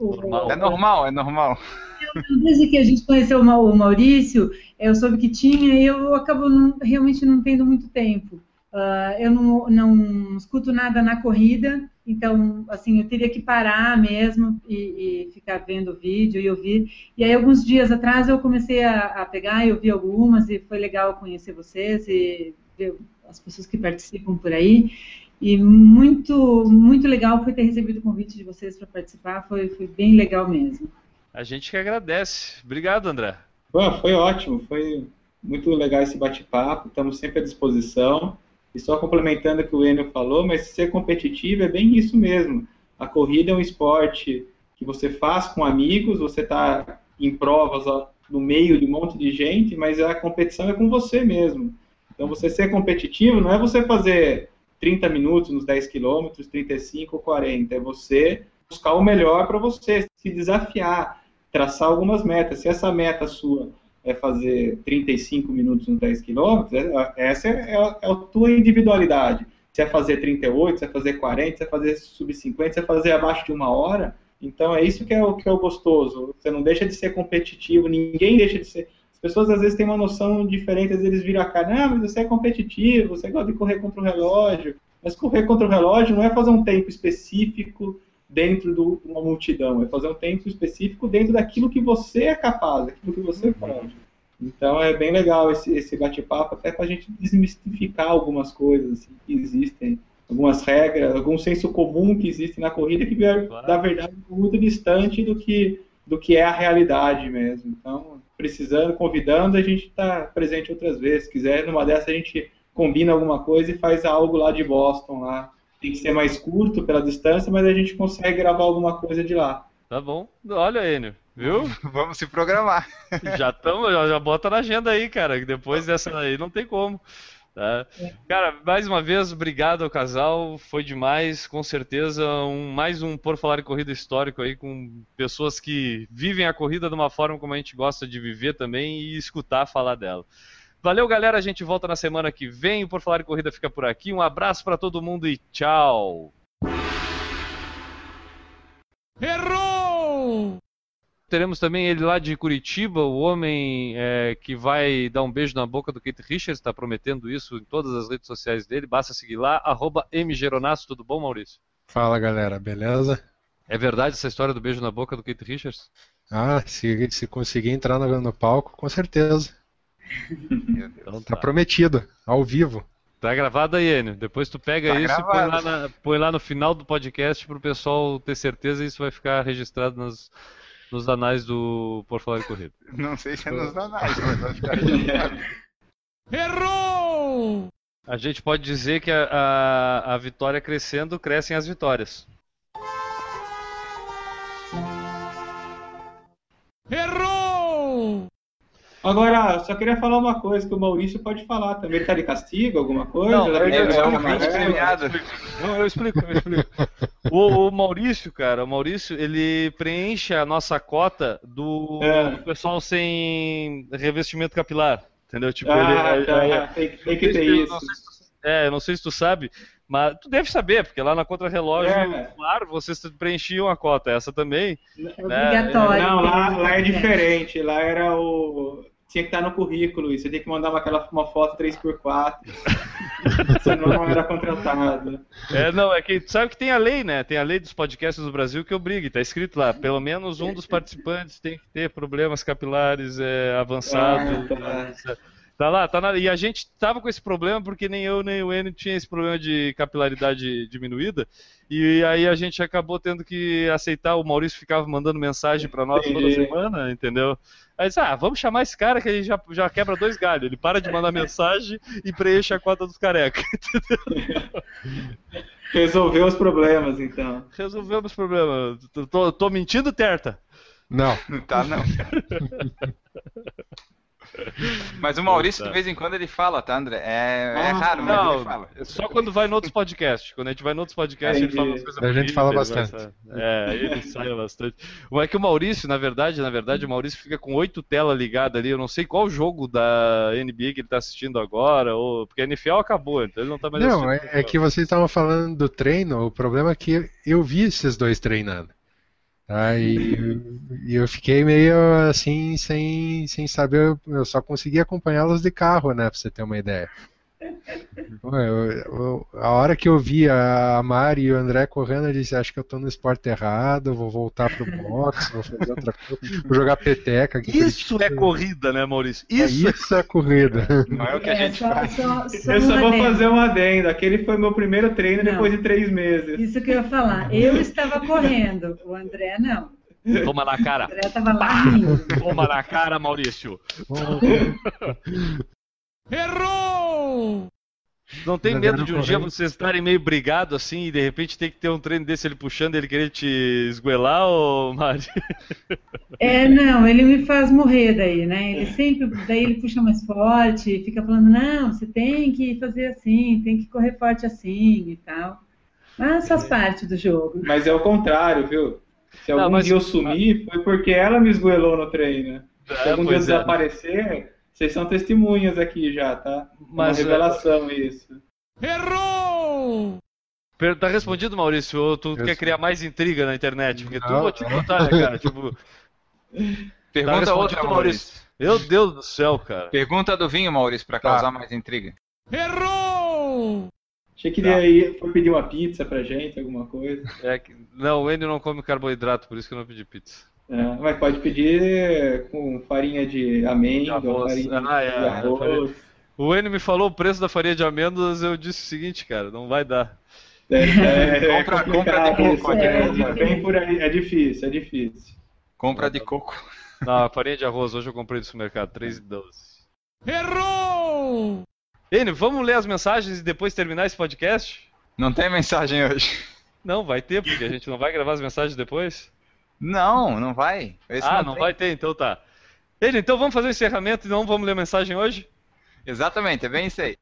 Normal. É normal, é normal. Desde que a gente conheceu o Maurício, eu soube que tinha e eu acabo não, realmente não tendo muito tempo. Uh, eu não, não escuto nada na corrida, então, assim, eu teria que parar mesmo e, e, ficar vendo o vídeo e ouvir. E aí, alguns dias atrás, eu comecei a, a pegar e ouvir algumas, e foi legal conhecer vocês e ver as pessoas que participam por aí. E muito, muito legal foi ter recebido o convite de vocês para participar, foi, foi bem legal mesmo. A gente que agradece. Obrigado, André. Bom, foi ótimo, foi muito legal esse bate-papo, estamos sempre à disposição. E só complementando o que o Enio falou, mas ser competitivo é bem isso mesmo. A corrida é um esporte que você faz com amigos, você está em provas ó, no meio de um monte de gente, mas a competição é com você mesmo. Então, você ser competitivo não é você fazer 30 minutos nos 10 quilômetros, 35 ou 40, é você buscar o melhor para você, se desafiar, traçar algumas metas. Se essa meta sua é fazer 35 minutos nos 10 quilômetros, é, essa é, é, a, é a tua individualidade. Se é fazer 38, se é fazer 40, se é fazer sub-50, se é fazer abaixo de uma hora. Então é isso que é o que é o gostoso. Você não deixa de ser competitivo, ninguém deixa de ser. As pessoas às vezes têm uma noção diferente, às vezes eles viram a cara, ah, mas você é competitivo, você gosta de correr contra o relógio. Mas correr contra o relógio não é fazer um tempo específico dentro de uma multidão, é fazer um tempo específico dentro daquilo que você é capaz, daquilo que você pode. Então é bem legal esse, esse bate-papo, até para a gente desmistificar algumas coisas assim, que existem, algumas regras, algum senso comum que existe na corrida que, claro. na verdade, é muito distante do que, do que é a realidade mesmo. Então, precisando, convidando, a gente está presente outras vezes. Se quiser, numa dessas, a gente combina alguma coisa e faz algo lá de Boston, lá tem que ser mais curto pela distância, mas a gente consegue gravar alguma coisa de lá. Tá bom. Olha, Enio, viu? Vamos se programar. Já estamos, já, já bota na agenda aí, cara. Depois dessa aí não tem como. Tá? Cara, mais uma vez, obrigado ao casal, foi demais, com certeza, um, mais um Por Falar em Corrida histórico aí, com pessoas que vivem a corrida de uma forma como a gente gosta de viver também e escutar falar dela. Valeu, galera. A gente volta na semana que vem. O Por Falar em Corrida fica por aqui. Um abraço para todo mundo e tchau. Errou! Teremos também ele lá de Curitiba, o homem é, que vai dar um beijo na boca do Kate Richards, está prometendo isso em todas as redes sociais dele. Basta seguir lá, arroba mgeronasso. Tudo bom, Maurício? Fala, galera. Beleza? É verdade essa história do beijo na boca do Kate Richards? Ah, se, se conseguir entrar no, no palco, com certeza. Então tá. tá. prometido, ao vivo. Tá gravado aí, Enio. Depois tu pega tá isso gravado. e põe lá, na, põe lá, no final do podcast pro pessoal ter certeza e isso vai ficar registrado nos, nos anais do Por Falar em Corrida. Não sei se é nos anais, mas vai ficar registrado. Errou! A gente pode dizer que a, a, a vitória crescendo, crescem as vitórias. Agora, só queria falar uma coisa que o Maurício pode falar também. Ele tá de castigo, alguma coisa? Não, tá de é. Não, eu explico, eu explico. O, o Maurício, cara, o Maurício, ele preenche a nossa cota do, É. do pessoal sem revestimento capilar. Entendeu? Tipo, Ah, ele. tá, é- tem, tem que ter isso. se É, eu não sei se tu sabe, mas tu deve saber, porque lá na contra-relógio, É. claro, vocês preenchiam a cota, essa também. É obrigatório. Não, lá, lá é diferente. Lá era o. Tinha que estar no currículo isso. Você tem que mandar uma, aquela, uma foto 3x4. Senão não era contratado. É, não, é que sabe que tem a lei, né? Tem a lei dos podcasts do Brasil que obriga, tá escrito lá, pelo menos um dos participantes tem que ter problemas capilares é, avançados. Ah, Tá lá, tá na... E a gente tava com esse problema porque nem eu nem o Enio tinha esse problema de capilaridade diminuída. E aí a gente acabou tendo que aceitar. O Maurício ficava mandando mensagem pra nós toda semana, entendeu? Aí disse, ah, vamos chamar esse cara que ele já, já quebra dois galhos. Ele para de mandar mensagem e preenche a cota dos carecas. Resolveu os problemas, então. Resolvemos o problema. Tô, tô- mentindo, Terta? Não. Não tá, não. Mas o Maurício, de vez em quando, ele fala, tá, André? É, é Ah, raro, mas ele Não, fala. é só quando vai em outros podcasts. Quando a gente vai em outros podcasts, ele fala umas coisas A gente fala ele bastante. É, ele sai bastante. Mas é que o Maurício, na verdade, na verdade, o Maurício fica com oito telas ligadas ali. Eu não sei qual jogo da NBA que ele tá assistindo agora, ou... porque a NFL acabou, então ele não tá mais Não, assistindo. é, é que vocês estavam falando do treino, o problema é que eu vi esses dois treinando. Tá? E, e eu fiquei meio assim, sem, sem saber, eu só consegui acompanhá-los de carro, né, pra você ter uma ideia. Eu- eu- a hora que eu vi a Mari e o André correndo, eu disse, acho que eu tô no esporte errado, vou voltar pro box, vou fazer outra coisa, vou jogar peteca. Isso é corrida, né, Maurício? Isso, Isso é corrida. Não é o que a É, gente só, faz. só, só Eu só vou adendo. fazer um adendo. Aquele foi meu primeiro treino Não. depois de três meses. Isso que eu ia falar. Eu estava correndo, o André não. Toma na O cara. André estava lá rindo. Toma na cara, Maurício. Errou! Não tem medo não de um dia vocês estarem meio brigados assim e de repente ter que ter um treino desse ele puxando e ele querer te esguelar, ô Mari? É, não, ele me faz morrer daí, né? Ele sempre, daí ele puxa mais forte, fica falando, não, você tem que fazer assim, tem que correr forte assim e tal. Mas faz parte do jogo. Mas é o contrário, viu? Se Não, algum mas- dia eu sumir, foi porque ela me esgoelou no treino. Se É, algum dia eu é. desaparecer, vocês são testemunhas aqui já, tá? É Mas, uma revelação isso. Errou! Tá respondido, Maurício? Ou tu Eu quer sei. criar mais intriga na internet? Porque tu Não, vou te contar, né, cara? Tipo, tá Pergunta respondido, outra, Maurício. Meu Deus do céu, cara. Pergunta do vinho, Maurício, pra Tá. causar mais intriga. Errou! Achei que Tá. ele ia foi pedir uma pizza pra gente, alguma coisa. É que- Não, o Enio não come carboidrato, por isso que eu não pedi pizza. É, mas pode pedir com farinha de amêndoa, De farinha Ah, é, de é, arroz. O Enio me falou o preço da farinha de amêndoas, eu disse o seguinte, cara, não vai dar. É, é, é Compra- compra de coco, é, aqui, bem por aí, é difícil, é difícil. Compra de coco. Não, a farinha de arroz, hoje eu comprei no supermercado, 3,12. Errou! Enio, vamos ler as mensagens e depois terminar esse podcast? Não tem mensagem hoje. Não, vai ter, porque a gente não vai gravar as mensagens depois. Não, não vai. Esse ah, não tem. vai ter, então tá. Enio, então vamos fazer o encerramento e não vamos ler mensagem hoje? Exatamente, é bem isso aí.